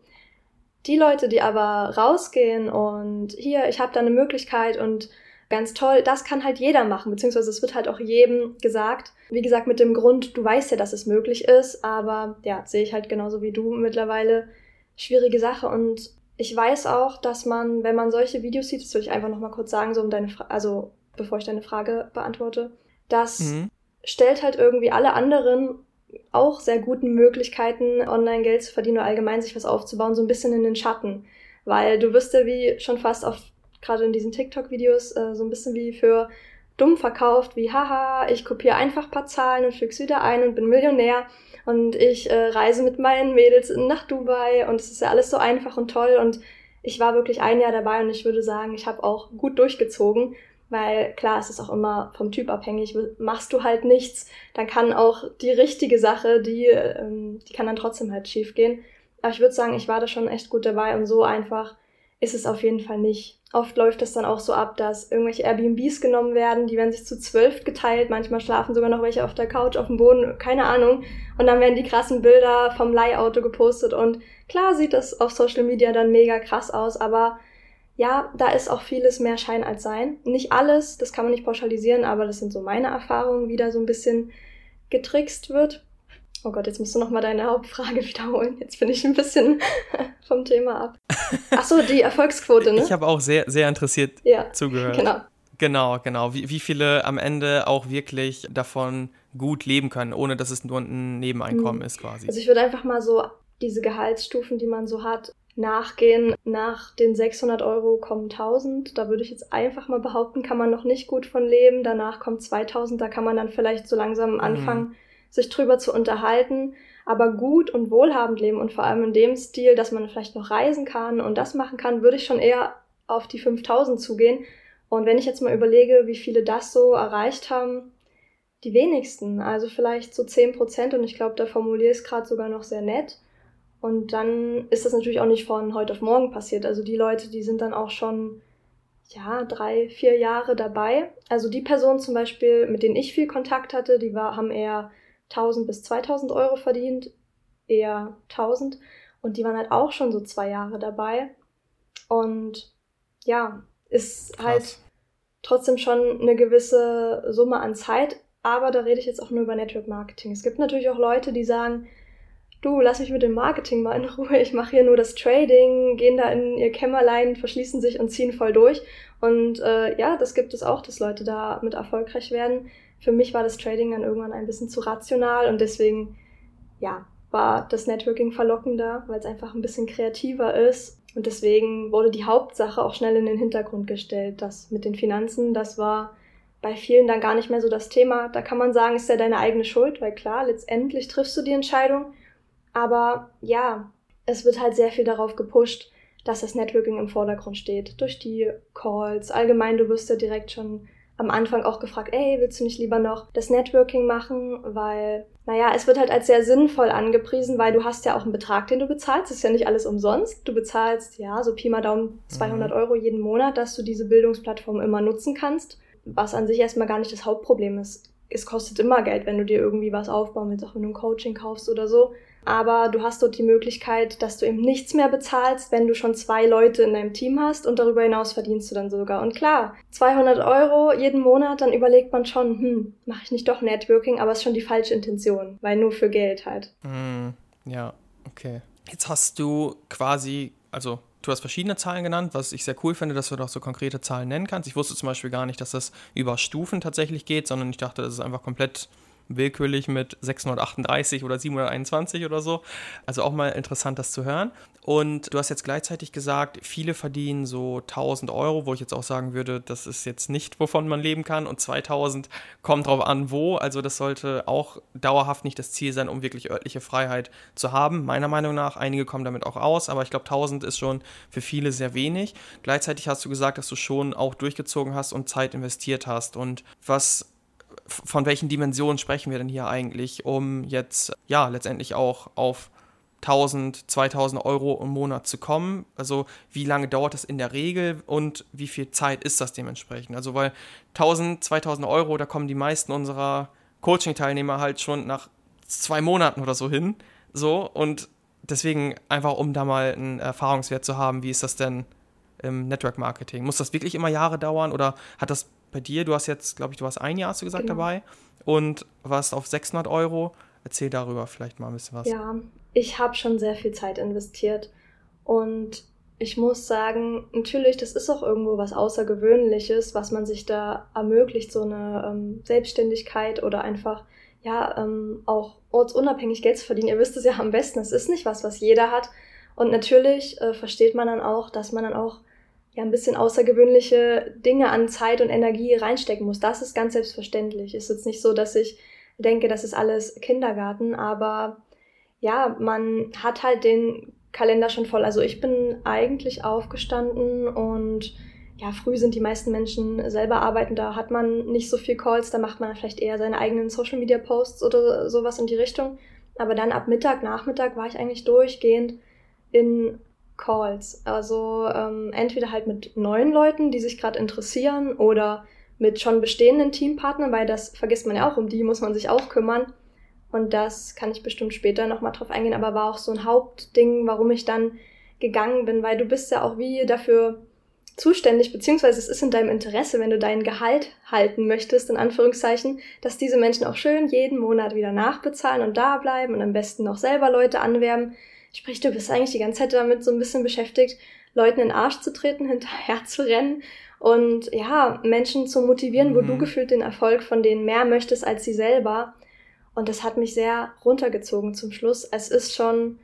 Die Leute, die aber rausgehen und hier, ich habe da eine Möglichkeit und ganz toll, das kann halt jeder machen, beziehungsweise es wird halt auch jedem gesagt. Wie gesagt, mit dem Grund, du weißt ja, dass es möglich ist, aber ja, sehe ich halt genauso wie du mittlerweile schwierige Sache und ich weiß auch, dass man, wenn man solche Videos sieht, das würde ich einfach nochmal kurz sagen, so um deine Fra also bevor ich deine Frage beantworte, das mhm. stellt halt irgendwie alle anderen auch sehr guten Möglichkeiten, online Geld zu verdienen oder allgemein sich was aufzubauen, so ein bisschen in den Schatten. Weil du wirst ja wie schon fast auf, gerade in diesen TikTok-Videos, äh, so ein bisschen wie für dumm verkauft, wie haha, ich kopiere einfach paar Zahlen und füg's wieder ein und bin Millionär und ich äh, reise mit meinen Mädels nach Dubai und es ist ja alles so einfach und toll und ich war wirklich ein Jahr dabei und ich würde sagen, ich habe auch gut durchgezogen, weil klar, es ist auch immer vom Typ abhängig. Machst du halt nichts, dann kann auch die richtige Sache, die, ähm, die kann dann trotzdem halt schief gehen. Aber ich würde sagen, ich war da schon echt gut dabei und so einfach ist es auf jeden Fall nicht. Oft läuft es dann auch so ab, dass irgendwelche Airbnbs genommen werden, die werden sich zu zwölf geteilt, manchmal schlafen sogar noch welche auf der Couch, auf dem Boden, keine Ahnung. Und dann werden die krassen Bilder vom Leihauto gepostet und klar sieht das auf Social Media dann mega krass aus, aber ja, da ist auch vieles mehr Schein als Sein. Nicht alles, das kann man nicht pauschalisieren, aber das sind so meine Erfahrungen, wie da so ein bisschen getrickst wird. Oh Gott, jetzt musst du nochmal deine Hauptfrage wiederholen. Jetzt bin ich ein bisschen vom Thema ab. Ach so, die Erfolgsquote, ne? Ich habe auch sehr, sehr interessiert ja, zugehört. Genau. Genau, genau. Wie, wie viele am Ende auch wirklich davon gut leben können, ohne dass es nur ein Nebeneinkommen mhm. ist quasi. Also ich würde einfach mal so diese Gehaltsstufen, die man so hat, nachgehen. Nach den 600 Euro kommen 1000. Da würde ich jetzt einfach mal behaupten, kann man noch nicht gut von leben. Danach kommt 2000. Da kann man dann vielleicht so langsam mhm. anfangen, mhm. Sich drüber zu unterhalten. Aber gut und wohlhabend leben und vor allem in dem Stil, dass man vielleicht noch reisen kann und das machen kann, würde ich schon eher auf die 5000 zugehen. Und wenn ich jetzt mal überlege, wie viele das so erreicht haben, die wenigsten. Also vielleicht so 10 Prozent und ich glaube, da formuliere ich es gerade sogar noch sehr nett. Und dann ist das natürlich auch nicht von heute auf morgen passiert. Also die Leute, die sind dann auch schon, ja, drei, vier Jahre dabei. Also die Personen zum Beispiel, mit denen ich viel Kontakt hatte, die war, haben eher 1000 bis 2000 Euro verdient, eher 1000. Und die waren halt auch schon so zwei Jahre dabei. Und ja, ist Krass. halt trotzdem schon eine gewisse Summe an Zeit. Aber da rede ich jetzt auch nur über Network Marketing. Es gibt natürlich auch Leute, die sagen, du, lass mich mit dem Marketing mal in Ruhe, ich mache hier nur das Trading, gehen da in ihr Kämmerlein, verschließen sich und ziehen voll durch. Und äh, ja, das gibt es auch, dass Leute da mit erfolgreich werden. Für mich war das Trading dann irgendwann ein bisschen zu rational und deswegen, ja, war das Networking verlockender, weil es einfach ein bisschen kreativer ist. Und deswegen wurde die Hauptsache auch schnell in den Hintergrund gestellt. Das mit den Finanzen, das war bei vielen dann gar nicht mehr so das Thema. Da kann man sagen, ist ja deine eigene Schuld, weil klar, letztendlich triffst du die Entscheidung. Aber ja, es wird halt sehr viel darauf gepusht, dass das Networking im Vordergrund steht. Durch die Calls. Allgemein, du wirst ja direkt schon am Anfang auch gefragt, ey, willst du nicht lieber noch das Networking machen? Weil, naja, es wird halt als sehr sinnvoll angepriesen, weil du hast ja auch einen Betrag, den du bezahlst. Das ist ja nicht alles umsonst. Du bezahlst, ja, so Pi mal Daumen 200 mhm. Euro jeden Monat, dass du diese Bildungsplattform immer nutzen kannst. Was an sich erstmal gar nicht das Hauptproblem ist. Es kostet immer Geld, wenn du dir irgendwie was aufbauen willst, auch wenn du ein Coaching kaufst oder so aber du hast dort die Möglichkeit, dass du eben nichts mehr bezahlst, wenn du schon zwei Leute in deinem Team hast und darüber hinaus verdienst du dann sogar. Und klar, 200 Euro jeden Monat, dann überlegt man schon, hm, mache ich nicht doch Networking, aber es ist schon die falsche Intention, weil nur für Geld halt. Mm, ja, okay. Jetzt hast du quasi, also du hast verschiedene Zahlen genannt, was ich sehr cool finde, dass du doch so konkrete Zahlen nennen kannst. Ich wusste zum Beispiel gar nicht, dass das über Stufen tatsächlich geht, sondern ich dachte, das ist einfach komplett willkürlich mit 638 oder 721 oder so. Also auch mal interessant, das zu hören. Und du hast jetzt gleichzeitig gesagt, viele verdienen so 1000 Euro, wo ich jetzt auch sagen würde, das ist jetzt nicht, wovon man leben kann. Und 2000 kommt drauf an, wo. Also das sollte auch dauerhaft nicht das Ziel sein, um wirklich örtliche Freiheit zu haben. Meiner Meinung nach, einige kommen damit auch aus, aber ich glaube, 1000 ist schon für viele sehr wenig. Gleichzeitig hast du gesagt, dass du schon auch durchgezogen hast und Zeit investiert hast. Und was von welchen Dimensionen sprechen wir denn hier eigentlich, um jetzt ja letztendlich auch auf 1000, 2000 Euro im Monat zu kommen? Also wie lange dauert das in der Regel und wie viel Zeit ist das dementsprechend? Also weil 1000, 2000 Euro, da kommen die meisten unserer Coaching-Teilnehmer halt schon nach zwei Monaten oder so hin. So und deswegen einfach, um da mal einen Erfahrungswert zu haben, wie ist das denn im Network Marketing? Muss das wirklich immer Jahre dauern oder hat das bei dir, du hast jetzt, glaube ich, du hast ein Jahr, hast du gesagt, genau. dabei und warst auf 600 Euro. Erzähl darüber vielleicht mal ein bisschen was. Ja, ich habe schon sehr viel Zeit investiert und ich muss sagen, natürlich, das ist auch irgendwo was Außergewöhnliches, was man sich da ermöglicht, so eine ähm, Selbstständigkeit oder einfach, ja, ähm, auch ortsunabhängig Geld zu verdienen. Ihr wisst es ja am besten, es ist nicht was, was jeder hat. Und natürlich äh, versteht man dann auch, dass man dann auch ja ein bisschen außergewöhnliche Dinge an Zeit und Energie reinstecken muss. Das ist ganz selbstverständlich. Ist jetzt nicht so, dass ich denke, das ist alles Kindergarten, aber ja, man hat halt den Kalender schon voll. Also ich bin eigentlich aufgestanden und ja, früh sind die meisten Menschen selber arbeiten, da hat man nicht so viel Calls, da macht man vielleicht eher seine eigenen Social Media Posts oder sowas in die Richtung. Aber dann ab Mittag, Nachmittag war ich eigentlich durchgehend in Calls. Also ähm, entweder halt mit neuen Leuten, die sich gerade interessieren oder mit schon bestehenden Teampartnern, weil das vergisst man ja auch, um die muss man sich auch kümmern. Und das kann ich bestimmt später nochmal drauf eingehen, aber war auch so ein Hauptding, warum ich dann gegangen bin, weil du bist ja auch wie dafür zuständig, beziehungsweise es ist in deinem Interesse, wenn du dein Gehalt halten möchtest, in Anführungszeichen, dass diese Menschen auch schön jeden Monat wieder nachbezahlen und da bleiben und am besten noch selber Leute anwerben. Sprich, du bist eigentlich die ganze Zeit damit so ein bisschen beschäftigt, Leuten in den Arsch zu treten, hinterher zu rennen und ja, Menschen zu motivieren, mhm. wo du mhm. gefühlt den Erfolg von denen mehr möchtest als sie selber. Und das hat mich sehr runtergezogen zum Schluss. Es ist schon,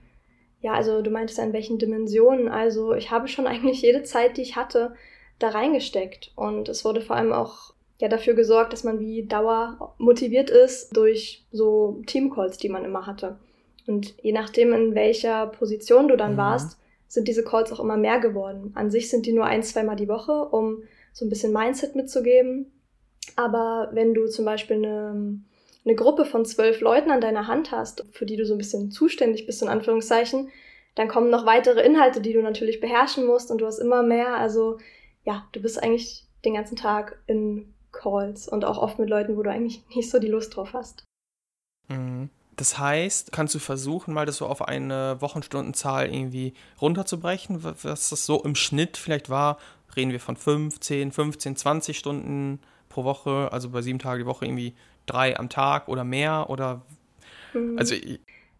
ja, also du meintest in welchen Dimensionen. Also ich habe schon eigentlich jede Zeit, die ich hatte, da reingesteckt. Und es wurde vor allem auch ja dafür gesorgt, dass man wie Dauer motiviert ist durch so Teamcalls, die man immer hatte. Und je nachdem, in welcher Position du dann mhm. warst, sind diese Calls auch immer mehr geworden. An sich sind die nur ein, zweimal die Woche, um so ein bisschen Mindset mitzugeben. Aber wenn du zum Beispiel eine eine Gruppe von zwölf Leuten an deiner Hand hast, für die du so ein bisschen zuständig bist, in Anführungszeichen, dann kommen noch weitere Inhalte, die du natürlich beherrschen musst und du hast immer mehr. Also ja, du bist eigentlich den ganzen Tag in Calls und auch oft mit Leuten, wo du eigentlich nicht so die Lust drauf hast. Mhm. Das heißt, kannst du versuchen, mal das so auf eine Wochenstundenzahl irgendwie runterzubrechen, was das so im Schnitt vielleicht war? Reden wir von 15, 15, 20 Stunden pro Woche, also bei sieben Tagen die Woche irgendwie drei am Tag oder mehr oder mhm. also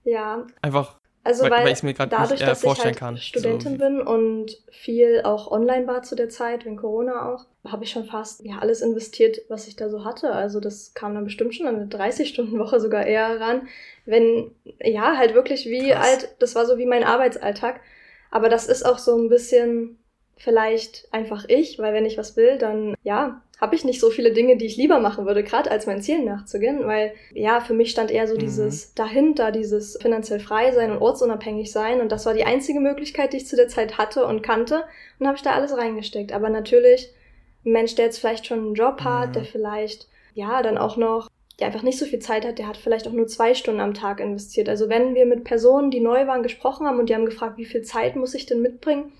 ja einfach also weil, weil, weil ich mir gerade dadurch, nicht, äh, vorstellen dass ich halt kann. Studentin so. bin und viel auch online war zu der Zeit, wegen Corona auch, habe ich schon fast ja alles investiert, was ich da so hatte. Also das kam dann bestimmt schon an eine 30-Stunden-Woche sogar eher ran. Wenn, ja, halt wirklich wie Krass. alt, das war so wie mein Arbeitsalltag. Aber das ist auch so ein bisschen vielleicht einfach ich, weil wenn ich was will, dann ja, habe ich nicht so viele Dinge, die ich lieber machen würde, gerade als mein Ziel nachzugehen, weil ja, für mich stand eher so mhm. dieses dahinter, dieses finanziell frei sein und ortsunabhängig sein und das war die einzige Möglichkeit, die ich zu der Zeit hatte und kannte und habe ich da alles reingesteckt. Aber natürlich, ein Mensch, der jetzt vielleicht schon einen Job hat, mhm. der vielleicht ja dann auch noch der einfach nicht so viel Zeit hat, der hat vielleicht auch nur zwei Stunden am Tag investiert. Also wenn wir mit Personen, die neu waren, gesprochen haben und die haben gefragt, wie viel Zeit muss ich denn mitbringen,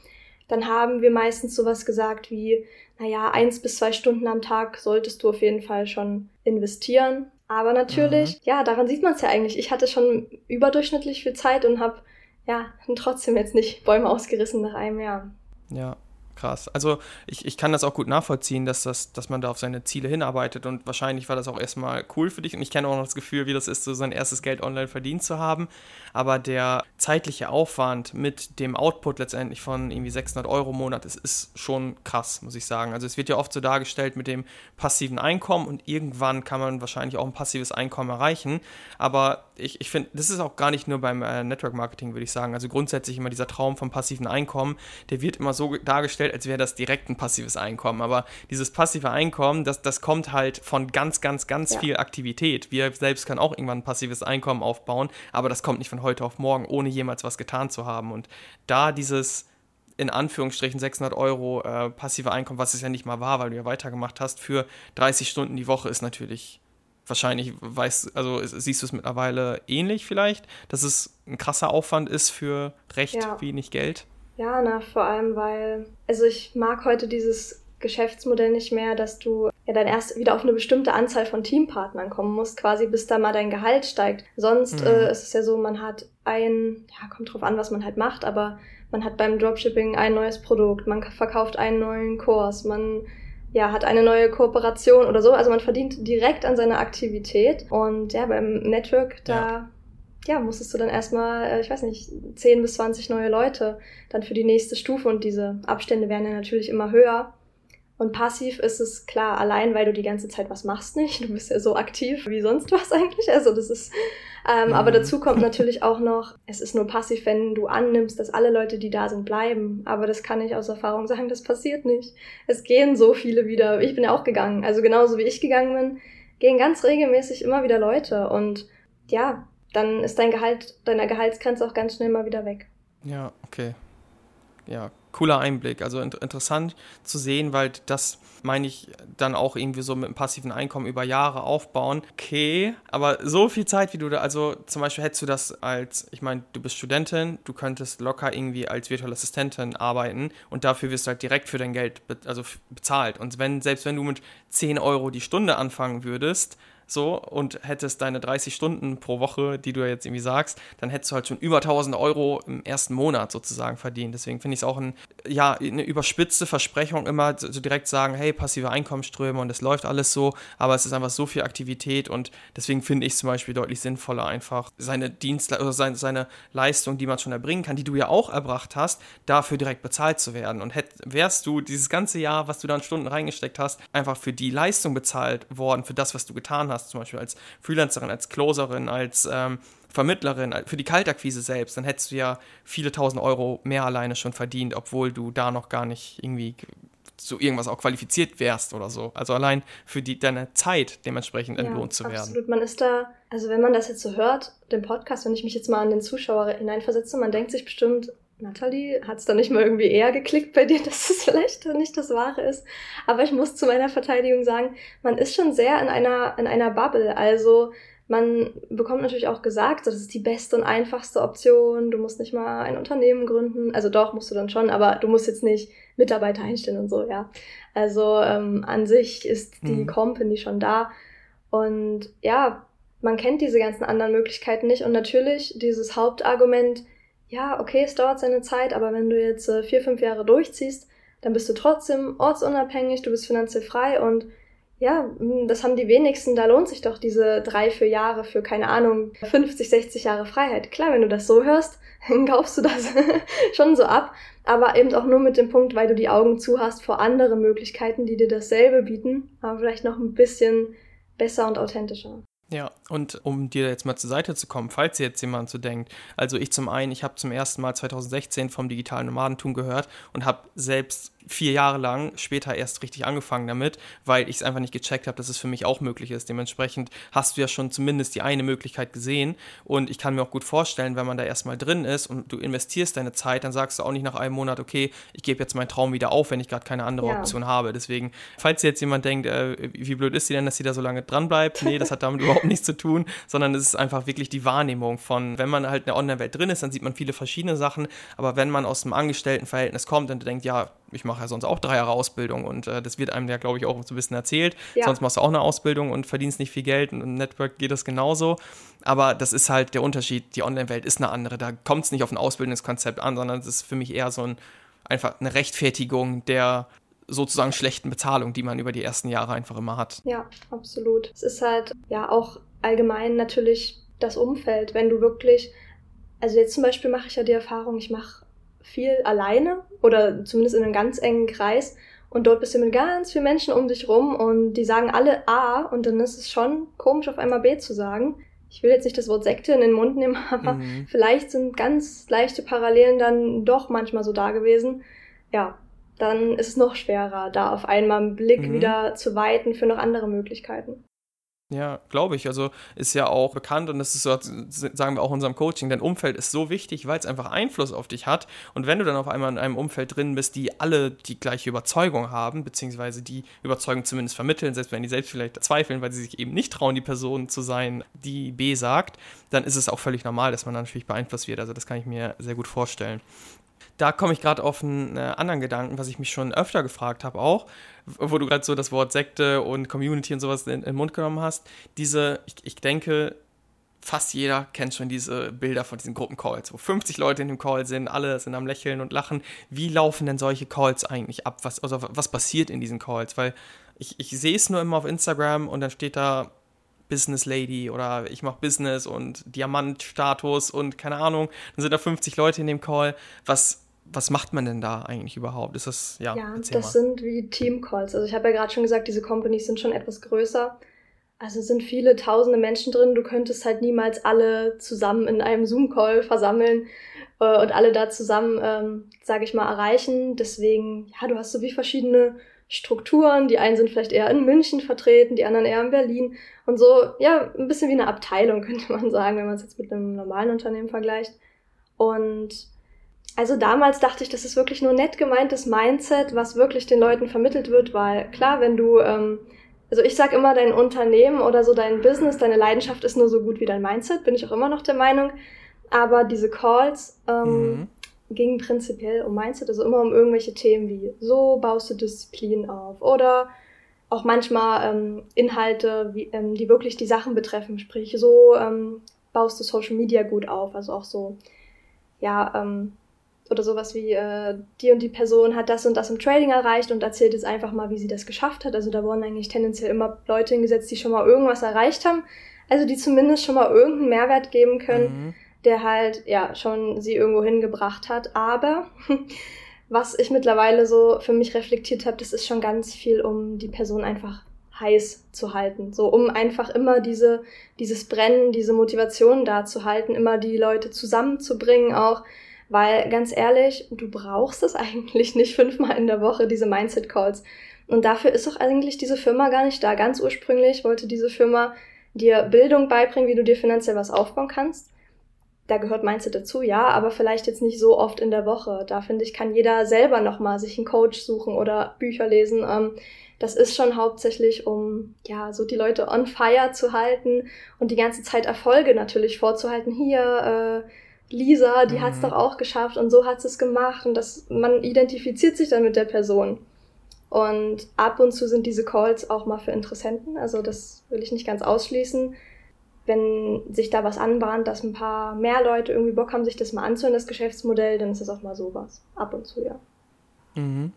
dann haben wir meistens sowas gesagt wie, naja, eins bis zwei Stunden am Tag solltest du auf jeden Fall schon investieren. Aber natürlich, mhm. ja, daran sieht man es ja eigentlich. Ich hatte schon überdurchschnittlich viel Zeit und habe ja trotzdem jetzt nicht Bäume ausgerissen nach einem Jahr. Ja, krass. Also ich, ich kann das auch gut nachvollziehen, dass, das, dass man da auf seine Ziele hinarbeitet und wahrscheinlich war das auch erstmal cool für dich und ich kenne auch noch das Gefühl, wie das ist, so sein erstes Geld online verdient zu haben, aber der zeitliche Aufwand mit dem Output letztendlich von irgendwie 600 Euro im Monat ist, ist schon krass, muss ich sagen. Also es wird ja oft so dargestellt mit dem passiven Einkommen und irgendwann kann man wahrscheinlich auch ein passives Einkommen erreichen, aber ich, ich finde, das ist auch gar nicht nur beim äh, Network Marketing, würde ich sagen. Also grundsätzlich immer dieser Traum vom passiven Einkommen, der wird immer so dargestellt, als wäre das direkt ein passives Einkommen. Aber dieses passive Einkommen, das, das kommt halt von ganz, ganz, ganz ja. viel Aktivität. Wir selbst können auch irgendwann ein passives Einkommen aufbauen, aber das kommt nicht von heute auf morgen, ohne jemals was getan zu haben. Und da dieses in Anführungsstrichen 600 Euro äh, passive Einkommen, was es ja nicht mal war, weil du ja weitergemacht hast, für 30 Stunden die Woche ist natürlich wahrscheinlich weißt, also siehst du es mittlerweile ähnlich vielleicht, dass es ein krasser Aufwand ist für recht ja. wenig Geld. Ja, na, vor allem, weil, also ich mag heute dieses Geschäftsmodell nicht mehr, dass du ja dann erst wieder auf eine bestimmte Anzahl von Teampartnern kommen musst, quasi bis da mal dein Gehalt steigt. Sonst mhm. äh, ist es ja so, man hat ein, ja, kommt drauf an, was man halt macht, aber man hat beim Dropshipping ein neues Produkt, man verkauft einen neuen Kurs, man ja, hat eine neue Kooperation oder so. Also man verdient direkt an seiner Aktivität. Und ja, beim Network, da ja ja, musstest du dann erstmal, äh, ich weiß nicht, 10 bis 20 neue Leute dann für die nächste Stufe und diese Abstände werden ja natürlich immer höher. Und passiv ist es klar, allein weil du die ganze Zeit was machst nicht. Du bist ja so aktiv wie sonst was eigentlich. Also das ist, ähm, mhm. aber dazu kommt natürlich auch noch, es ist nur passiv, wenn du annimmst, dass alle Leute, die da sind, bleiben. Aber das kann ich aus Erfahrung sagen, das passiert nicht. Es gehen so viele wieder. Ich bin ja auch gegangen. Also genauso wie ich gegangen bin, gehen ganz regelmäßig immer wieder Leute. Und ja, dann ist dein Gehalt, deiner Gehaltsgrenze auch ganz schnell mal wieder weg. Ja, okay. Ja, cooler Einblick. Also in interessant zu sehen, weil das meine ich dann auch irgendwie so mit einem passiven Einkommen über Jahre aufbauen. Okay, aber so viel Zeit, wie du da, also zum Beispiel hättest du das als, ich meine, du bist Studentin, du könntest locker irgendwie als virtuelle Assistentin arbeiten und dafür wirst du halt direkt für dein Geld be also bezahlt. Und wenn, selbst wenn du mit 10 Euro die Stunde anfangen würdest, so und hättest deine 30 Stunden pro Woche, die du jetzt irgendwie sagst, dann hättest du halt schon über 1000 Euro im ersten Monat sozusagen verdient. Deswegen finde ich es auch ein, ja, eine überspitzte Versprechung immer so direkt sagen, hey, passive Einkommensströme und es läuft alles so, aber es ist einfach so viel Aktivität und deswegen finde ich es zum Beispiel deutlich sinnvoller, einfach seine Dienstleistung oder seine, seine Leistung, die man schon erbringen kann, die du ja auch erbracht hast, dafür direkt bezahlt zu werden. Und hätt, wärst du dieses ganze Jahr, was du da an Stunden reingesteckt hast, einfach für die Leistung bezahlt worden, für das, was du getan hast, hast, zum Beispiel als Freelancerin, als Closerin, als ähm, Vermittlerin, für die Kaltakquise selbst, dann hättest du ja viele tausend Euro mehr alleine schon verdient, obwohl du da noch gar nicht irgendwie zu irgendwas auch qualifiziert wärst oder so. Also allein für die, deine Zeit dementsprechend ja, entlohnt zu werden. Absolut, man ist da, also wenn man das jetzt so hört, den Podcast, wenn ich mich jetzt mal an den Zuschauer hineinversetze, man denkt sich bestimmt, Nathalie, hat es da nicht mal irgendwie eher geklickt bei dir, dass es vielleicht nicht das Wahre ist? Aber ich muss zu meiner Verteidigung sagen, man ist schon sehr in einer, in einer Bubble. Also man bekommt natürlich auch gesagt, das ist die beste und einfachste Option. Du musst nicht mal ein Unternehmen gründen. Also doch, musst du dann schon, aber du musst jetzt nicht Mitarbeiter einstellen und so, ja. Also ähm, an sich ist die mhm. Company schon da. Und ja, man kennt diese ganzen anderen Möglichkeiten nicht. Und natürlich dieses Hauptargument, ja, okay, es dauert seine Zeit, aber wenn du jetzt äh, vier, fünf Jahre durchziehst, dann bist du trotzdem ortsunabhängig, du bist finanziell frei und ja, hm, das haben die wenigsten, da lohnt sich doch diese drei, vier Jahre für, keine Ahnung, 50, 60 Jahre Freiheit. Klar, wenn du das so hörst, dann kaufst du das schon so ab, aber eben auch nur mit dem Punkt, weil du die Augen zu hast vor anderen Möglichkeiten, die dir dasselbe bieten, aber vielleicht noch ein bisschen besser und authentischer. Ja, und um dir jetzt mal zur Seite zu kommen, falls jetzt jemand so denkt, also ich zum einen, ich habe zum ersten Mal 2016 vom digitalen Nomadentum gehört und habe selbst vier Jahre lang später erst richtig angefangen damit, weil ich es einfach nicht gecheckt habe, dass es für mich auch möglich ist. Dementsprechend hast du ja schon zumindest die eine Möglichkeit gesehen und ich kann mir auch gut vorstellen, wenn man da erstmal drin ist und du investierst deine Zeit, dann sagst du auch nicht nach einem Monat, okay, ich gebe jetzt meinen Traum wieder auf, wenn ich gerade keine andere ja. Option habe. Deswegen, falls jetzt jemand denkt, äh, wie blöd ist sie denn, dass sie da so lange dran bleibt, nee, das hat damit überhaupt nichts zu tun, sondern es ist einfach wirklich die Wahrnehmung von, wenn man halt in der Online-Welt drin ist, dann sieht man viele verschiedene Sachen, aber wenn man aus dem Angestelltenverhältnis kommt und denkt, ja, ich mache ja sonst auch drei Jahre Ausbildung und äh, das wird einem ja, glaube ich, auch so ein bisschen erzählt. Ja. Sonst machst du auch eine Ausbildung und verdienst nicht viel Geld und im Network geht das genauso. Aber das ist halt der Unterschied. Die Online-Welt ist eine andere. Da kommt es nicht auf ein Ausbildungskonzept an, sondern es ist für mich eher so ein, einfach eine Rechtfertigung der sozusagen schlechten Bezahlung, die man über die ersten Jahre einfach immer hat. Ja, absolut. Es ist halt ja auch allgemein natürlich das Umfeld, wenn du wirklich, also jetzt zum Beispiel mache ich ja die Erfahrung, ich mache viel alleine oder zumindest in einem ganz engen Kreis. Und dort bist du mit ganz vielen Menschen um dich rum und die sagen alle A und dann ist es schon komisch, auf einmal B zu sagen. Ich will jetzt nicht das Wort Sekte in den Mund nehmen, aber mhm. vielleicht sind ganz leichte Parallelen dann doch manchmal so da gewesen. Ja, dann ist es noch schwerer, da auf einmal einen Blick mhm. wieder zu weiten für noch andere Möglichkeiten. Ja, glaube ich. Also ist ja auch bekannt und das ist so, sagen wir auch in unserem Coaching, dein Umfeld ist so wichtig, weil es einfach Einfluss auf dich hat. Und wenn du dann auf einmal in einem Umfeld drin bist, die alle die gleiche Überzeugung haben, beziehungsweise die Überzeugung zumindest vermitteln, selbst wenn die selbst vielleicht zweifeln, weil sie sich eben nicht trauen, die Person zu sein, die B sagt, dann ist es auch völlig normal, dass man dann natürlich beeinflusst wird. Also das kann ich mir sehr gut vorstellen da komme ich gerade auf einen äh, anderen Gedanken, was ich mich schon öfter gefragt habe auch, wo du gerade so das Wort Sekte und Community und sowas in, in den Mund genommen hast. Diese, ich, ich denke, fast jeder kennt schon diese Bilder von diesen Gruppencalls, wo 50 Leute in dem Call sind, alle sind am Lächeln und Lachen. Wie laufen denn solche Calls eigentlich ab? Was, also was passiert in diesen Calls? Weil ich, ich sehe es nur immer auf Instagram und dann steht da Business Lady oder ich mache Business und Diamantstatus und keine Ahnung. Dann sind da 50 Leute in dem Call. Was was macht man denn da eigentlich überhaupt? Ist das, ja, ja das mal. sind wie Team-Calls. Also ich habe ja gerade schon gesagt, diese Companies sind schon etwas größer. Also sind viele tausende Menschen drin. Du könntest halt niemals alle zusammen in einem Zoom-Call versammeln äh, und alle da zusammen, ähm, sage ich mal, erreichen. Deswegen, ja, du hast so wie verschiedene Strukturen. Die einen sind vielleicht eher in München vertreten, die anderen eher in Berlin. Und so, ja, ein bisschen wie eine Abteilung, könnte man sagen, wenn man es jetzt mit einem normalen Unternehmen vergleicht. Und also damals dachte ich, das ist wirklich nur nett gemeintes Mindset, was wirklich den Leuten vermittelt wird, weil klar, wenn du ähm, also ich sage immer, dein Unternehmen oder so dein Business, deine Leidenschaft ist nur so gut wie dein Mindset, bin ich auch immer noch der Meinung. Aber diese Calls ähm, mhm. gingen prinzipiell um Mindset, also immer um irgendwelche Themen wie so baust du Disziplin auf oder auch manchmal ähm, Inhalte, wie, ähm, die wirklich die Sachen betreffen, sprich so ähm, baust du Social Media gut auf, also auch so ja ähm, oder sowas wie, äh, die und die Person hat das und das im Trading erreicht und erzählt jetzt einfach mal, wie sie das geschafft hat. Also da wurden eigentlich tendenziell immer Leute hingesetzt, die schon mal irgendwas erreicht haben. Also die zumindest schon mal irgendeinen Mehrwert geben können, mhm. der halt, ja, schon sie irgendwo hingebracht hat. Aber was ich mittlerweile so für mich reflektiert habe, das ist schon ganz viel, um die Person einfach heiß zu halten. So, um einfach immer diese, dieses Brennen, diese Motivation da zu halten, immer die Leute zusammenzubringen auch weil ganz ehrlich, du brauchst es eigentlich nicht fünfmal in der Woche, diese Mindset-Calls. Und dafür ist doch eigentlich diese Firma gar nicht da. Ganz ursprünglich wollte diese Firma dir Bildung beibringen, wie du dir finanziell was aufbauen kannst. Da gehört Mindset dazu, ja, aber vielleicht jetzt nicht so oft in der Woche. Da finde ich, kann jeder selber nochmal sich einen Coach suchen oder Bücher lesen. Ähm, das ist schon hauptsächlich, um ja so die Leute on fire zu halten und die ganze Zeit Erfolge natürlich vorzuhalten. Hier, äh, Lisa, die mhm. hat es doch auch geschafft und so hat es gemacht und das, man identifiziert sich dann mit der Person. Und ab und zu sind diese Calls auch mal für Interessenten, also das will ich nicht ganz ausschließen. Wenn sich da was anbahnt, dass ein paar mehr Leute irgendwie Bock haben, sich das mal anzuhören, das Geschäftsmodell, dann ist das auch mal sowas. Ab und zu, ja. Mhm.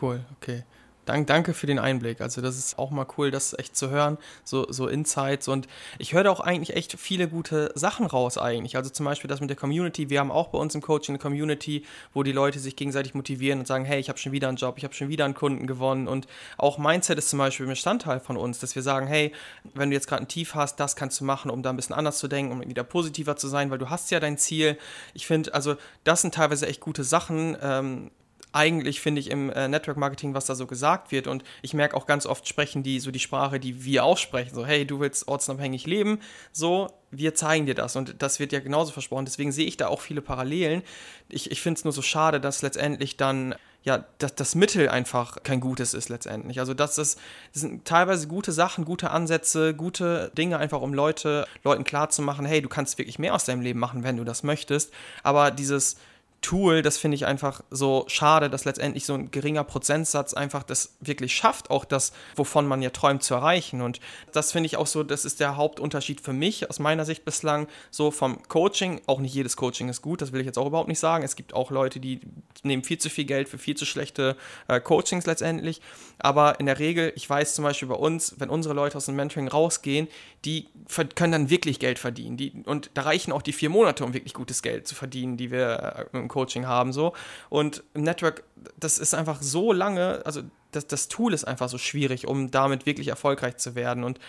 Cool, okay. Dank, danke für den Einblick. Also das ist auch mal cool, das echt zu hören, so, so Insights. Und ich höre da auch eigentlich echt viele gute Sachen raus eigentlich. Also zum Beispiel das mit der Community. Wir haben auch bei uns im Coaching eine Community, wo die Leute sich gegenseitig motivieren und sagen, hey, ich habe schon wieder einen Job, ich habe schon wieder einen Kunden gewonnen. Und auch Mindset ist zum Beispiel ein Bestandteil von uns, dass wir sagen, hey, wenn du jetzt gerade ein Tief hast, das kannst du machen, um da ein bisschen anders zu denken, um wieder positiver zu sein, weil du hast ja dein Ziel. Ich finde, also das sind teilweise echt gute Sachen. Ähm, eigentlich, finde ich, im äh, Network Marketing, was da so gesagt wird. Und ich merke auch ganz oft sprechen die so die Sprache, die wir auch sprechen. So, hey, du willst ortsunabhängig leben. So, wir zeigen dir das. Und das wird ja genauso versprochen. Deswegen sehe ich da auch viele Parallelen. Ich, ich finde es nur so schade, dass letztendlich dann ja, dass das Mittel einfach kein gutes ist letztendlich. Also das, ist, das sind teilweise gute Sachen, gute Ansätze, gute Dinge einfach, um Leute, Leuten klarzumachen, hey, du kannst wirklich mehr aus deinem Leben machen, wenn du das möchtest. Aber dieses Tool, das finde ich einfach so schade, dass letztendlich so ein geringer Prozentsatz einfach das wirklich schafft, auch das, wovon man ja träumt, zu erreichen. Und das finde ich auch so, das ist der Hauptunterschied für mich aus meiner Sicht bislang, so vom Coaching. Auch nicht jedes Coaching ist gut, das will ich jetzt auch überhaupt nicht sagen. Es gibt auch Leute, die nehmen viel zu viel Geld für viel zu schlechte äh, Coachings letztendlich. Aber in der Regel, ich weiß zum Beispiel bei uns, wenn unsere Leute aus dem Mentoring rausgehen, die können dann wirklich Geld verdienen. Die, und da reichen auch die vier Monate, um wirklich gutes Geld zu verdienen, die wir äh, im Coaching haben. So. Und im Network, das ist einfach so lange, also das, das Tool ist einfach so schwierig, um damit wirklich erfolgreich zu werden. Und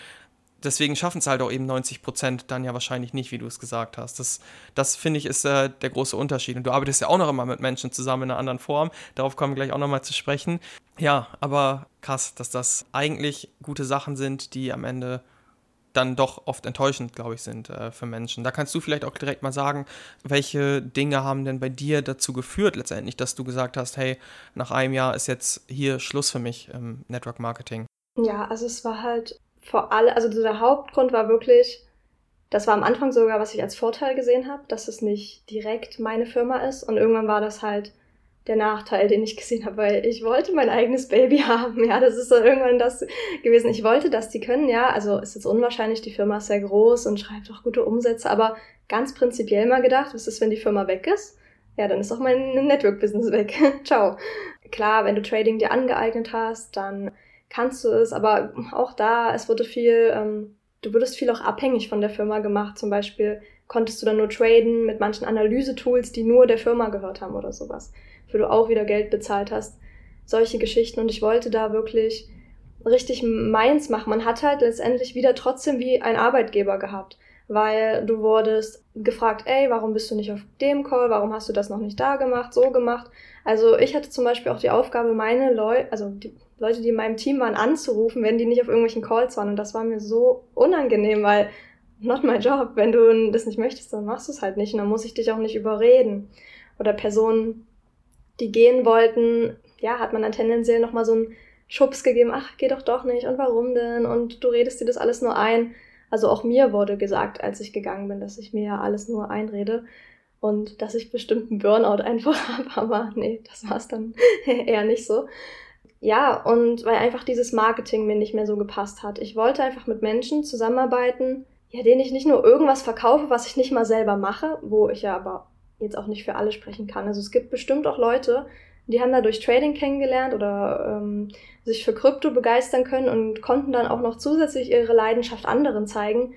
deswegen schaffen es halt auch eben 90 Prozent dann ja wahrscheinlich nicht, wie du es gesagt hast. Das, das finde ich, ist äh, der große Unterschied. Und du arbeitest ja auch noch immer mit Menschen zusammen in einer anderen Form. Darauf kommen wir gleich auch nochmal zu sprechen. Ja, aber krass, dass das eigentlich gute Sachen sind, die am Ende dann doch oft enttäuschend, glaube ich, sind äh, für Menschen. Da kannst du vielleicht auch direkt mal sagen, welche Dinge haben denn bei dir dazu geführt, letztendlich, dass du gesagt hast, hey, nach einem Jahr ist jetzt hier Schluss für mich im Network Marketing? Ja, also es war halt vor allem, also der Hauptgrund war wirklich, das war am Anfang sogar, was ich als Vorteil gesehen habe, dass es nicht direkt meine Firma ist und irgendwann war das halt der Nachteil, den ich gesehen habe, weil ich wollte mein eigenes Baby haben. Ja, das ist dann irgendwann das gewesen. Ich wollte, dass die können, ja. Also ist jetzt unwahrscheinlich, die Firma ist sehr groß und schreibt auch gute Umsätze, aber ganz prinzipiell mal gedacht, was ist, wenn die Firma weg ist? Ja, dann ist auch mein Network-Business weg. Ciao. Klar, wenn du Trading dir angeeignet hast, dann kannst du es, aber auch da, es wurde viel, ähm, du würdest viel auch abhängig von der Firma gemacht. Zum Beispiel, konntest du dann nur traden mit manchen Analyse-Tools, die nur der Firma gehört haben oder sowas, für du auch wieder Geld bezahlt hast. Solche Geschichten und ich wollte da wirklich richtig meins machen. Man hat halt letztendlich wieder trotzdem wie ein Arbeitgeber gehabt, weil du wurdest gefragt, ey, warum bist du nicht auf dem Call, warum hast du das noch nicht da gemacht, so gemacht. Also ich hatte zum Beispiel auch die Aufgabe, meine Leute, also die Leute, die in meinem Team waren, anzurufen, wenn die nicht auf irgendwelchen Calls waren. Und das war mir so unangenehm, weil not my job. Wenn du das nicht möchtest, dann machst du es halt nicht. Und dann muss ich dich auch nicht überreden. Oder Personen, die gehen wollten, ja, hat man dann tendenziell nochmal so einen Schubs gegeben, ach, geh doch doch nicht und warum denn? Und du redest dir das alles nur ein. Also auch mir wurde gesagt, als ich gegangen bin, dass ich mir ja alles nur einrede und dass ich bestimmt einen Burnout einfach habe, aber nee, das war es dann eher nicht so. Ja, und weil einfach dieses Marketing mir nicht mehr so gepasst hat. Ich wollte einfach mit Menschen zusammenarbeiten, ja, denen ich nicht nur irgendwas verkaufe, was ich nicht mal selber mache, wo ich ja aber jetzt auch nicht für alle sprechen kann. Also es gibt bestimmt auch Leute, die haben da durch Trading kennengelernt oder ähm, sich für Krypto begeistern können und konnten dann auch noch zusätzlich ihre Leidenschaft anderen zeigen.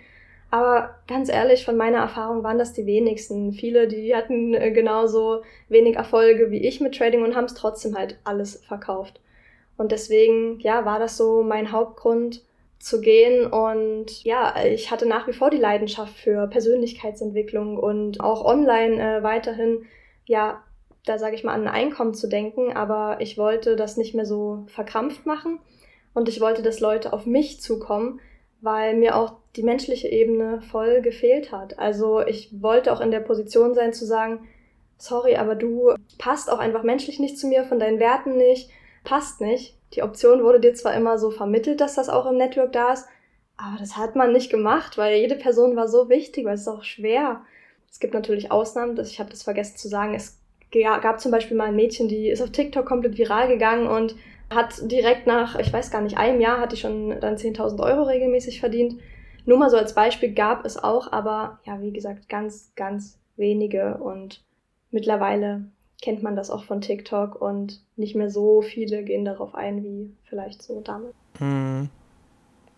Aber ganz ehrlich, von meiner Erfahrung waren das die wenigsten. Viele, die hatten äh, genauso wenig Erfolge wie ich mit Trading und haben es trotzdem halt alles verkauft. Und deswegen, ja, war das so mein Hauptgrund zu gehen. Und ja, ich hatte nach wie vor die Leidenschaft für Persönlichkeitsentwicklung und auch online äh, weiterhin, ja, da sage ich mal, an ein Einkommen zu denken, aber ich wollte das nicht mehr so verkrampft machen und ich wollte, dass Leute auf mich zukommen, weil mir auch die menschliche Ebene voll gefehlt hat. Also ich wollte auch in der Position sein zu sagen, sorry, aber du passt auch einfach menschlich nicht zu mir, von deinen Werten nicht, passt nicht. Die Option wurde dir zwar immer so vermittelt, dass das auch im Network da ist, aber das hat man nicht gemacht, weil jede Person war so wichtig, weil es ist auch schwer. Es gibt natürlich Ausnahmen, ich habe das vergessen zu sagen, es gab zum Beispiel mal ein Mädchen, die ist auf TikTok komplett viral gegangen und hat direkt nach, ich weiß gar nicht, einem Jahr hat die schon dann 10.000 Euro regelmäßig verdient. Nur mal so als Beispiel gab es auch, aber ja, wie gesagt, ganz, ganz wenige und mittlerweile kennt man das auch von TikTok und nicht mehr so viele gehen darauf ein, wie vielleicht so damit. Hm.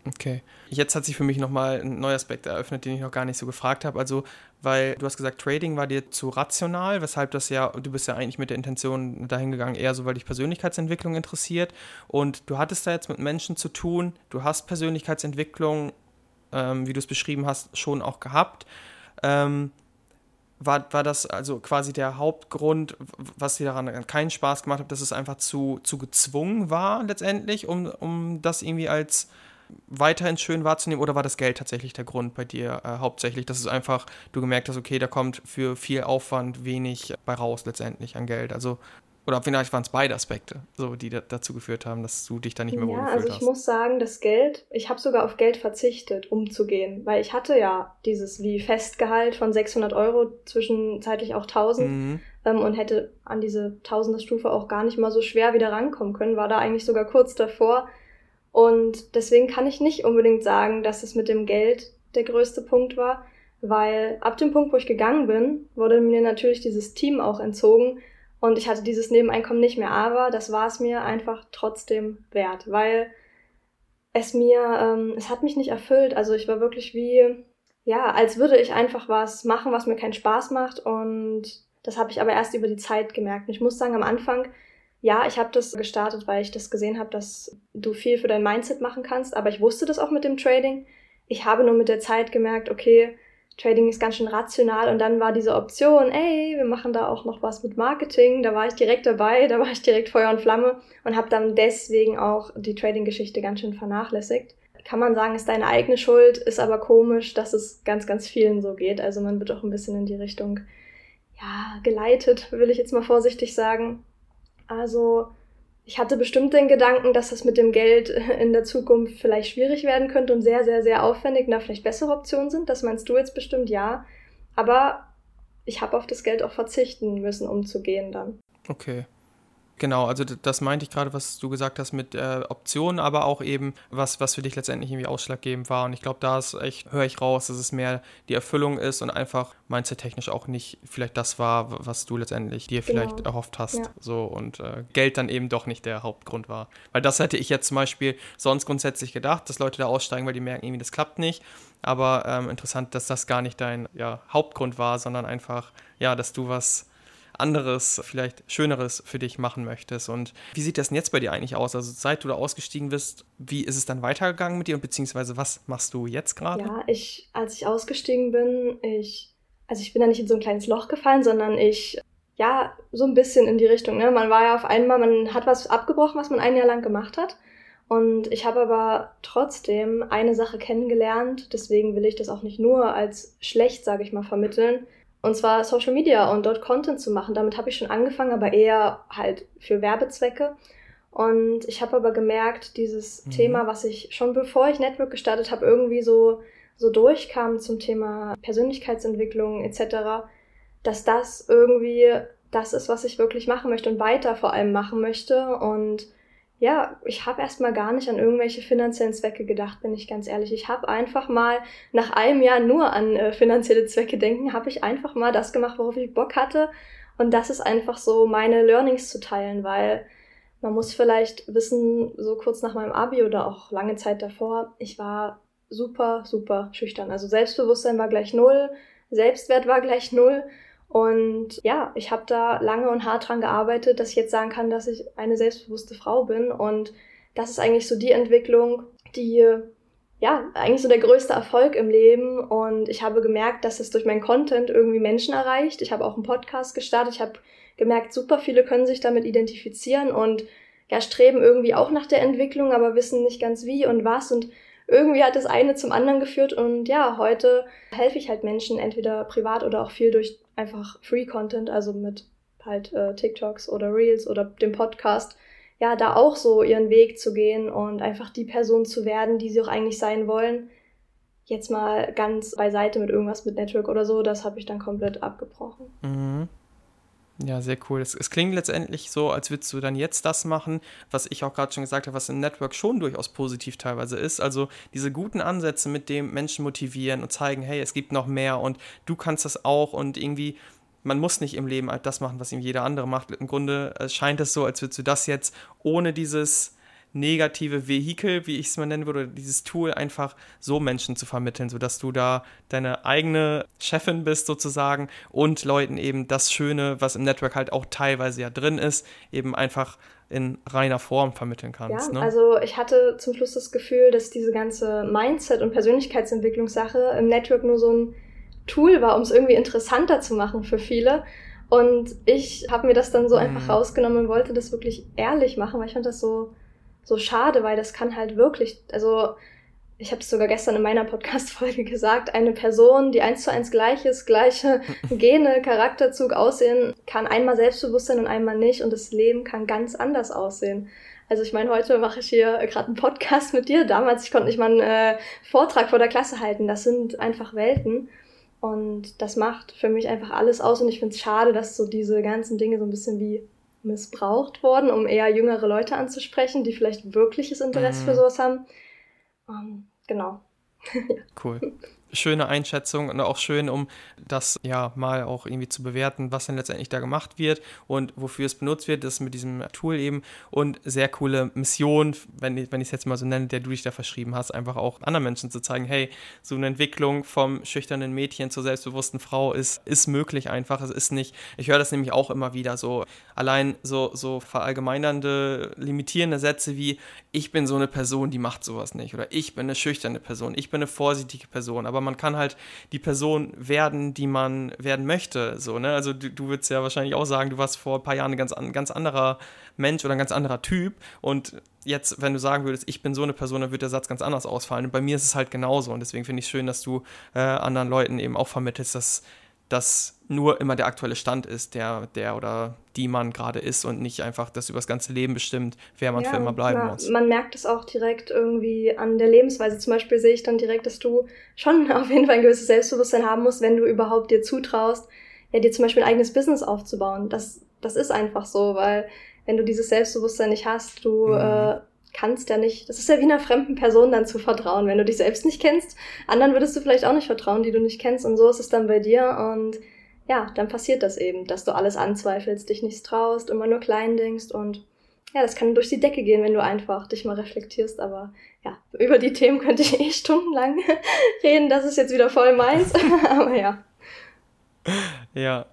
Okay. Jetzt hat sich für mich nochmal ein neuer Aspekt eröffnet, den ich noch gar nicht so gefragt habe. Also, weil du hast gesagt, Trading war dir zu rational, weshalb das ja, du bist ja eigentlich mit der Intention dahin gegangen, eher so, weil dich Persönlichkeitsentwicklung interessiert. Und du hattest da jetzt mit Menschen zu tun, du hast Persönlichkeitsentwicklung, ähm, wie du es beschrieben hast, schon auch gehabt. Ähm, war, war das also quasi der Hauptgrund, was dir daran keinen Spaß gemacht hat, dass es einfach zu, zu gezwungen war letztendlich, um, um das irgendwie als weiterhin schön wahrzunehmen oder war das Geld tatsächlich der Grund bei dir äh, hauptsächlich, dass es einfach, du gemerkt hast, okay, da kommt für viel Aufwand wenig bei raus letztendlich an Geld. Also oder vielleicht waren es beide Aspekte, so, die da, dazu geführt haben, dass du dich da nicht mehr ja, wohlgefühlt also ich hast. muss sagen, das Geld, ich habe sogar auf Geld verzichtet, umzugehen, weil ich hatte ja dieses wie Festgehalt von 600 Euro, zwischenzeitlich auch 1000 mhm. ähm, und hätte an diese Tausender-Stufe auch gar nicht mal so schwer wieder rankommen können, war da eigentlich sogar kurz davor, und deswegen kann ich nicht unbedingt sagen, dass es mit dem Geld der größte Punkt war, weil ab dem Punkt, wo ich gegangen bin, wurde mir natürlich dieses Team auch entzogen und ich hatte dieses Nebeneinkommen nicht mehr. Aber das war es mir einfach trotzdem wert, weil es mir, ähm, es hat mich nicht erfüllt. Also ich war wirklich wie, ja, als würde ich einfach was machen, was mir keinen Spaß macht und das habe ich aber erst über die Zeit gemerkt. Und ich muss sagen, am Anfang ja, ich habe das gestartet, weil ich das gesehen habe, dass du viel für dein Mindset machen kannst, aber ich wusste das auch mit dem Trading. Ich habe nur mit der Zeit gemerkt, okay, Trading ist ganz schön rational und dann war diese Option, ey, wir machen da auch noch was mit Marketing, da war ich direkt dabei, da war ich direkt Feuer und Flamme und habe dann deswegen auch die Trading-Geschichte ganz schön vernachlässigt. Kann man sagen, ist deine eigene Schuld, ist aber komisch, dass es ganz, ganz vielen so geht. Also man wird auch ein bisschen in die Richtung, ja, geleitet, will ich jetzt mal vorsichtig sagen. Also ich hatte bestimmt den Gedanken, dass das mit dem Geld in der Zukunft vielleicht schwierig werden könnte und sehr, sehr, sehr aufwendig da vielleicht bessere Optionen sind. Das meinst du jetzt bestimmt ja. Aber ich habe auf das Geld auch verzichten müssen, um zu gehen dann. Okay. Genau, also das meinte ich gerade, was du gesagt hast mit äh, Optionen, aber auch eben, was, was für dich letztendlich irgendwie ausschlaggebend war. Und ich glaube, da ist echt, höre ich raus, dass es mehr die Erfüllung ist und einfach mindset-technisch auch nicht vielleicht das war, was du letztendlich dir genau. vielleicht erhofft hast. Ja. So und äh, Geld dann eben doch nicht der Hauptgrund war. Weil das hätte ich jetzt zum Beispiel sonst grundsätzlich gedacht, dass Leute da aussteigen, weil die merken, irgendwie, das klappt nicht. Aber ähm, interessant, dass das gar nicht dein ja, Hauptgrund war, sondern einfach, ja, dass du was anderes, vielleicht Schöneres für dich machen möchtest. Und wie sieht das denn jetzt bei dir eigentlich aus? Also seit du da ausgestiegen bist, wie ist es dann weitergegangen mit dir und beziehungsweise was machst du jetzt gerade? Ja, ich, als ich ausgestiegen bin, ich, also ich bin da nicht in so ein kleines Loch gefallen, sondern ich, ja, so ein bisschen in die Richtung. Ne? Man war ja auf einmal, man hat was abgebrochen, was man ein Jahr lang gemacht hat. Und ich habe aber trotzdem eine Sache kennengelernt, deswegen will ich das auch nicht nur als schlecht, sage ich mal, vermitteln, und zwar Social Media und dort Content zu machen. Damit habe ich schon angefangen, aber eher halt für Werbezwecke. Und ich habe aber gemerkt, dieses mhm. Thema, was ich schon bevor ich Network gestartet habe, irgendwie so, so durchkam zum Thema Persönlichkeitsentwicklung etc., dass das irgendwie das ist, was ich wirklich machen möchte und weiter vor allem machen möchte. Und ja, ich habe erstmal gar nicht an irgendwelche finanziellen Zwecke gedacht, bin ich ganz ehrlich. Ich habe einfach mal nach einem Jahr nur an äh, finanzielle Zwecke denken, habe ich einfach mal das gemacht, worauf ich Bock hatte. Und das ist einfach so meine Learnings zu teilen, weil man muss vielleicht wissen, so kurz nach meinem Abi oder auch lange Zeit davor, ich war super, super schüchtern. Also Selbstbewusstsein war gleich null, Selbstwert war gleich null. Und ja, ich habe da lange und hart dran gearbeitet, dass ich jetzt sagen kann, dass ich eine selbstbewusste Frau bin. Und das ist eigentlich so die Entwicklung, die ja, eigentlich so der größte Erfolg im Leben. Und ich habe gemerkt, dass es durch meinen Content irgendwie Menschen erreicht. Ich habe auch einen Podcast gestartet. Ich habe gemerkt, super viele können sich damit identifizieren und ja, streben irgendwie auch nach der Entwicklung, aber wissen nicht ganz wie und was. Und irgendwie hat das eine zum anderen geführt. Und ja, heute helfe ich halt Menschen entweder privat oder auch viel durch einfach Free Content, also mit halt äh, TikToks oder Reels oder dem Podcast, ja, da auch so ihren Weg zu gehen und einfach die Person zu werden, die sie auch eigentlich sein wollen. Jetzt mal ganz beiseite mit irgendwas mit Network oder so, das habe ich dann komplett abgebrochen. Mhm. Ja, sehr cool. Es, es, klingt letztendlich so, als würdest du dann jetzt das machen, was ich auch gerade schon gesagt habe, was im Network schon durchaus positiv teilweise ist. Also diese guten Ansätze, mit dem Menschen motivieren und zeigen, hey, es gibt noch mehr und du kannst das auch und irgendwie, man muss nicht im Leben halt das machen, was ihm jeder andere macht. Im Grunde scheint es so, als würdest du das jetzt ohne dieses negative Vehikel, wie ich es mal nennen würde, dieses Tool einfach so Menschen zu vermitteln, sodass du da deine eigene Chefin bist sozusagen und Leuten eben das Schöne, was im Network halt auch teilweise ja drin ist, eben einfach in reiner Form vermitteln kannst. Ja, ne? also ich hatte zum Schluss das Gefühl, dass diese ganze Mindset- und Persönlichkeitsentwicklungssache im Network nur so ein Tool war, um es irgendwie interessanter zu machen für viele. Und ich habe mir das dann so mhm. einfach rausgenommen und wollte das wirklich ehrlich machen, weil ich fand das so so schade, weil das kann halt wirklich, also ich habe es sogar gestern in meiner Podcast-Folge gesagt, eine Person, die eins zu eins gleich ist, gleiche Gene, Charakterzug, Aussehen, kann einmal selbstbewusst sein und einmal nicht und das Leben kann ganz anders aussehen. Also ich meine, heute mache ich hier gerade einen Podcast mit dir. Damals, ich konnte nicht mal einen äh, Vortrag vor der Klasse halten. Das sind einfach Welten. Und das macht für mich einfach alles aus. Und ich finde es schade, dass so diese ganzen Dinge so ein bisschen wie missbraucht worden, um eher jüngere Leute anzusprechen, die vielleicht wirkliches Interesse mhm. für sowas haben. Ähm, genau. cool schöne Einschätzung und auch schön, um das ja mal auch irgendwie zu bewerten, was denn letztendlich da gemacht wird und wofür es benutzt wird, das mit diesem Tool eben und sehr coole Mission, wenn ich, wenn ich es jetzt mal so nenne, der du dich da verschrieben hast, einfach auch anderen Menschen zu zeigen, hey, so eine Entwicklung vom schüchternen Mädchen zur selbstbewussten Frau ist, ist möglich einfach, es ist nicht, ich höre das nämlich auch immer wieder so, allein so, so verallgemeinernde, limitierende Sätze wie, ich bin so eine Person, die macht sowas nicht oder ich bin eine schüchterne Person, ich bin eine vorsichtige Person, aber man kann halt die Person werden, die man werden möchte. So, ne? Also du, du würdest ja wahrscheinlich auch sagen, du warst vor ein paar Jahren ein ganz, ein ganz anderer Mensch oder ein ganz anderer Typ. Und jetzt, wenn du sagen würdest, ich bin so eine Person, dann wird der Satz ganz anders ausfallen. Und bei mir ist es halt genauso. Und deswegen finde ich es schön, dass du äh, anderen Leuten eben auch vermittelst, dass das nur immer der aktuelle Stand ist, der, der oder die man gerade ist und nicht einfach das über das ganze Leben bestimmt, wer man ja, für immer bleiben na, muss. Man merkt es auch direkt irgendwie an der Lebensweise. Zum Beispiel sehe ich dann direkt, dass du schon auf jeden Fall ein gewisses Selbstbewusstsein haben musst, wenn du überhaupt dir zutraust, ja, dir zum Beispiel ein eigenes Business aufzubauen. Das, das ist einfach so, weil wenn du dieses Selbstbewusstsein nicht hast, du Mhm. äh, kannst ja nicht, das ist ja wie einer fremden Person dann zu vertrauen. Wenn du dich selbst nicht kennst, anderen würdest du vielleicht auch nicht vertrauen, die du nicht kennst. Und so ist es dann bei dir. Und ja, dann passiert das eben, dass du alles anzweifelst, dich nichts traust, immer nur klein denkst und ja, das kann durch die Decke gehen, wenn du einfach dich mal reflektierst. Aber ja, über die Themen könnte ich eh stundenlang reden. Das ist jetzt wieder voll meins. Aber ja. Ja.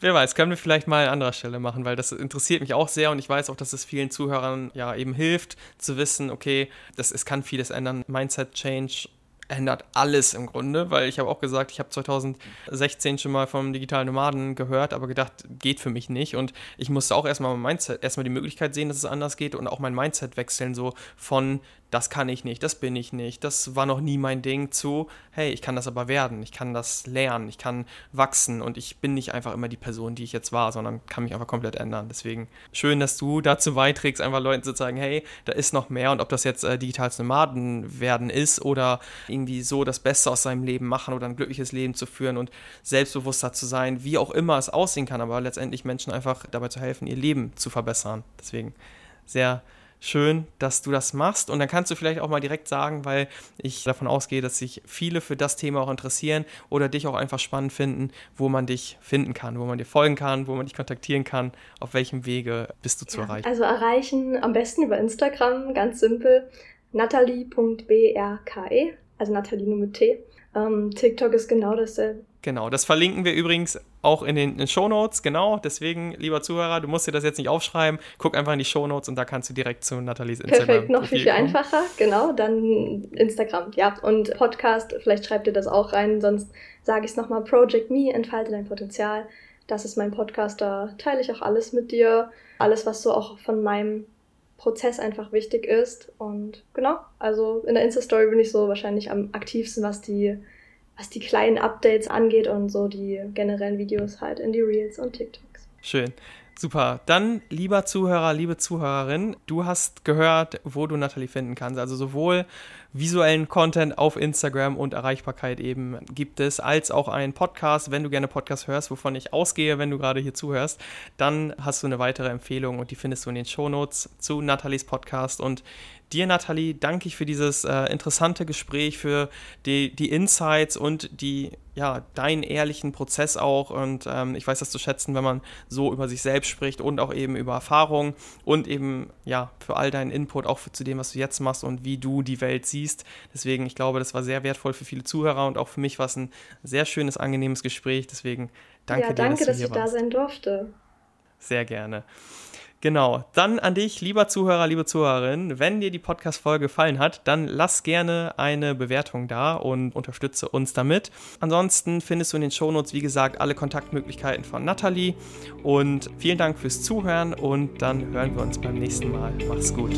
Wer weiß, können wir vielleicht mal an anderer Stelle machen, weil das interessiert mich auch sehr und ich weiß auch, dass es vielen Zuhörern ja eben hilft zu wissen, okay, das, es kann vieles ändern. Mindset Change ändert alles im Grunde, weil ich habe auch gesagt, ich habe 2016 schon mal vom digitalen Nomaden gehört, aber gedacht, geht für mich nicht und ich musste auch erstmal mein Mindset, erstmal die Möglichkeit sehen, dass es anders geht und auch mein Mindset wechseln, so von das kann ich nicht, das bin ich nicht, das war noch nie mein Ding zu, hey, ich kann das aber werden, ich kann das lernen, ich kann wachsen und ich bin nicht einfach immer die Person, die ich jetzt war, sondern kann mich einfach komplett ändern. Deswegen schön, dass du dazu beiträgst, einfach Leuten zu sagen, hey, da ist noch mehr und ob das jetzt äh, digitales Nomaden werden ist oder irgendwie so das Beste aus seinem Leben machen oder ein glückliches Leben zu führen und selbstbewusster zu sein, wie auch immer es aussehen kann, aber letztendlich Menschen einfach dabei zu helfen, ihr Leben zu verbessern. Deswegen sehr schön, dass du das machst. Und dann kannst du vielleicht auch mal direkt sagen, weil ich davon ausgehe, dass sich viele für das Thema auch interessieren oder dich auch einfach spannend finden, wo man dich finden kann, wo man dir folgen kann, wo man dich kontaktieren kann, auf welchem Wege bist du zu Ja, erreichen. Also erreichen am besten über Instagram, ganz simpel. natalie.brke, also Natalie nur mit T. Ähm, TikTok ist genau dasselbe. Genau, das verlinken wir übrigens auch in den, in den Shownotes, genau. Deswegen, lieber Zuhörer, du musst dir das jetzt nicht aufschreiben. Guck einfach in die Shownotes und da kannst du direkt zu Nathalies Instagram Perfekt, noch viel, viel kommen. einfacher. Genau, dann Instagram, ja. Und Podcast, vielleicht schreibt ihr das auch rein, sonst sage ich es nochmal. Project Me, entfalte dein Potenzial. Das ist mein Podcast, da teile ich auch alles mit dir. Alles, was so auch von meinem Prozess einfach wichtig ist. Und genau, also in der Insta-Story bin ich so wahrscheinlich am aktivsten, was die, was die kleinen Updates angeht und so die generellen Videos halt in die Reels und TikToks. Schön. Super. Dann, lieber Zuhörer, liebe Zuhörerin, du hast gehört, wo du Nathalie finden kannst. Also sowohl visuellen Content auf Instagram und Erreichbarkeit eben gibt es, als auch einen Podcast. Wenn du gerne Podcast hörst, wovon ich ausgehe, wenn du gerade hier zuhörst, dann hast du eine weitere Empfehlung und die findest du in den Shownotes zu Nathalies Podcast. Und dir, Nathalie, danke ich für dieses äh, interessante Gespräch, für die, die Insights und die, ja, deinen ehrlichen Prozess auch. Und ähm, ich weiß das zu schätzen, wenn man so über sich selbst spricht und auch eben über Erfahrung und eben, ja, für all deinen Input, auch für, zu dem, was du jetzt machst und wie du die Welt siehst. Deswegen, ich glaube, das war sehr wertvoll für viele Zuhörer und auch für mich war es ein sehr schönes, angenehmes Gespräch. Deswegen danke ja, dir, danke, dass du dass hier ich da warst. sein durfte. Sehr gerne. Genau, dann an dich, lieber Zuhörer, liebe Zuhörerin. Wenn dir die Podcast-Folge gefallen hat, dann lass gerne eine Bewertung da und unterstütze uns damit. Ansonsten findest du in den Shownotes, wie gesagt, alle Kontaktmöglichkeiten von Nathalie. Und vielen Dank fürs Zuhören und dann hören wir uns beim nächsten Mal. Mach's gut.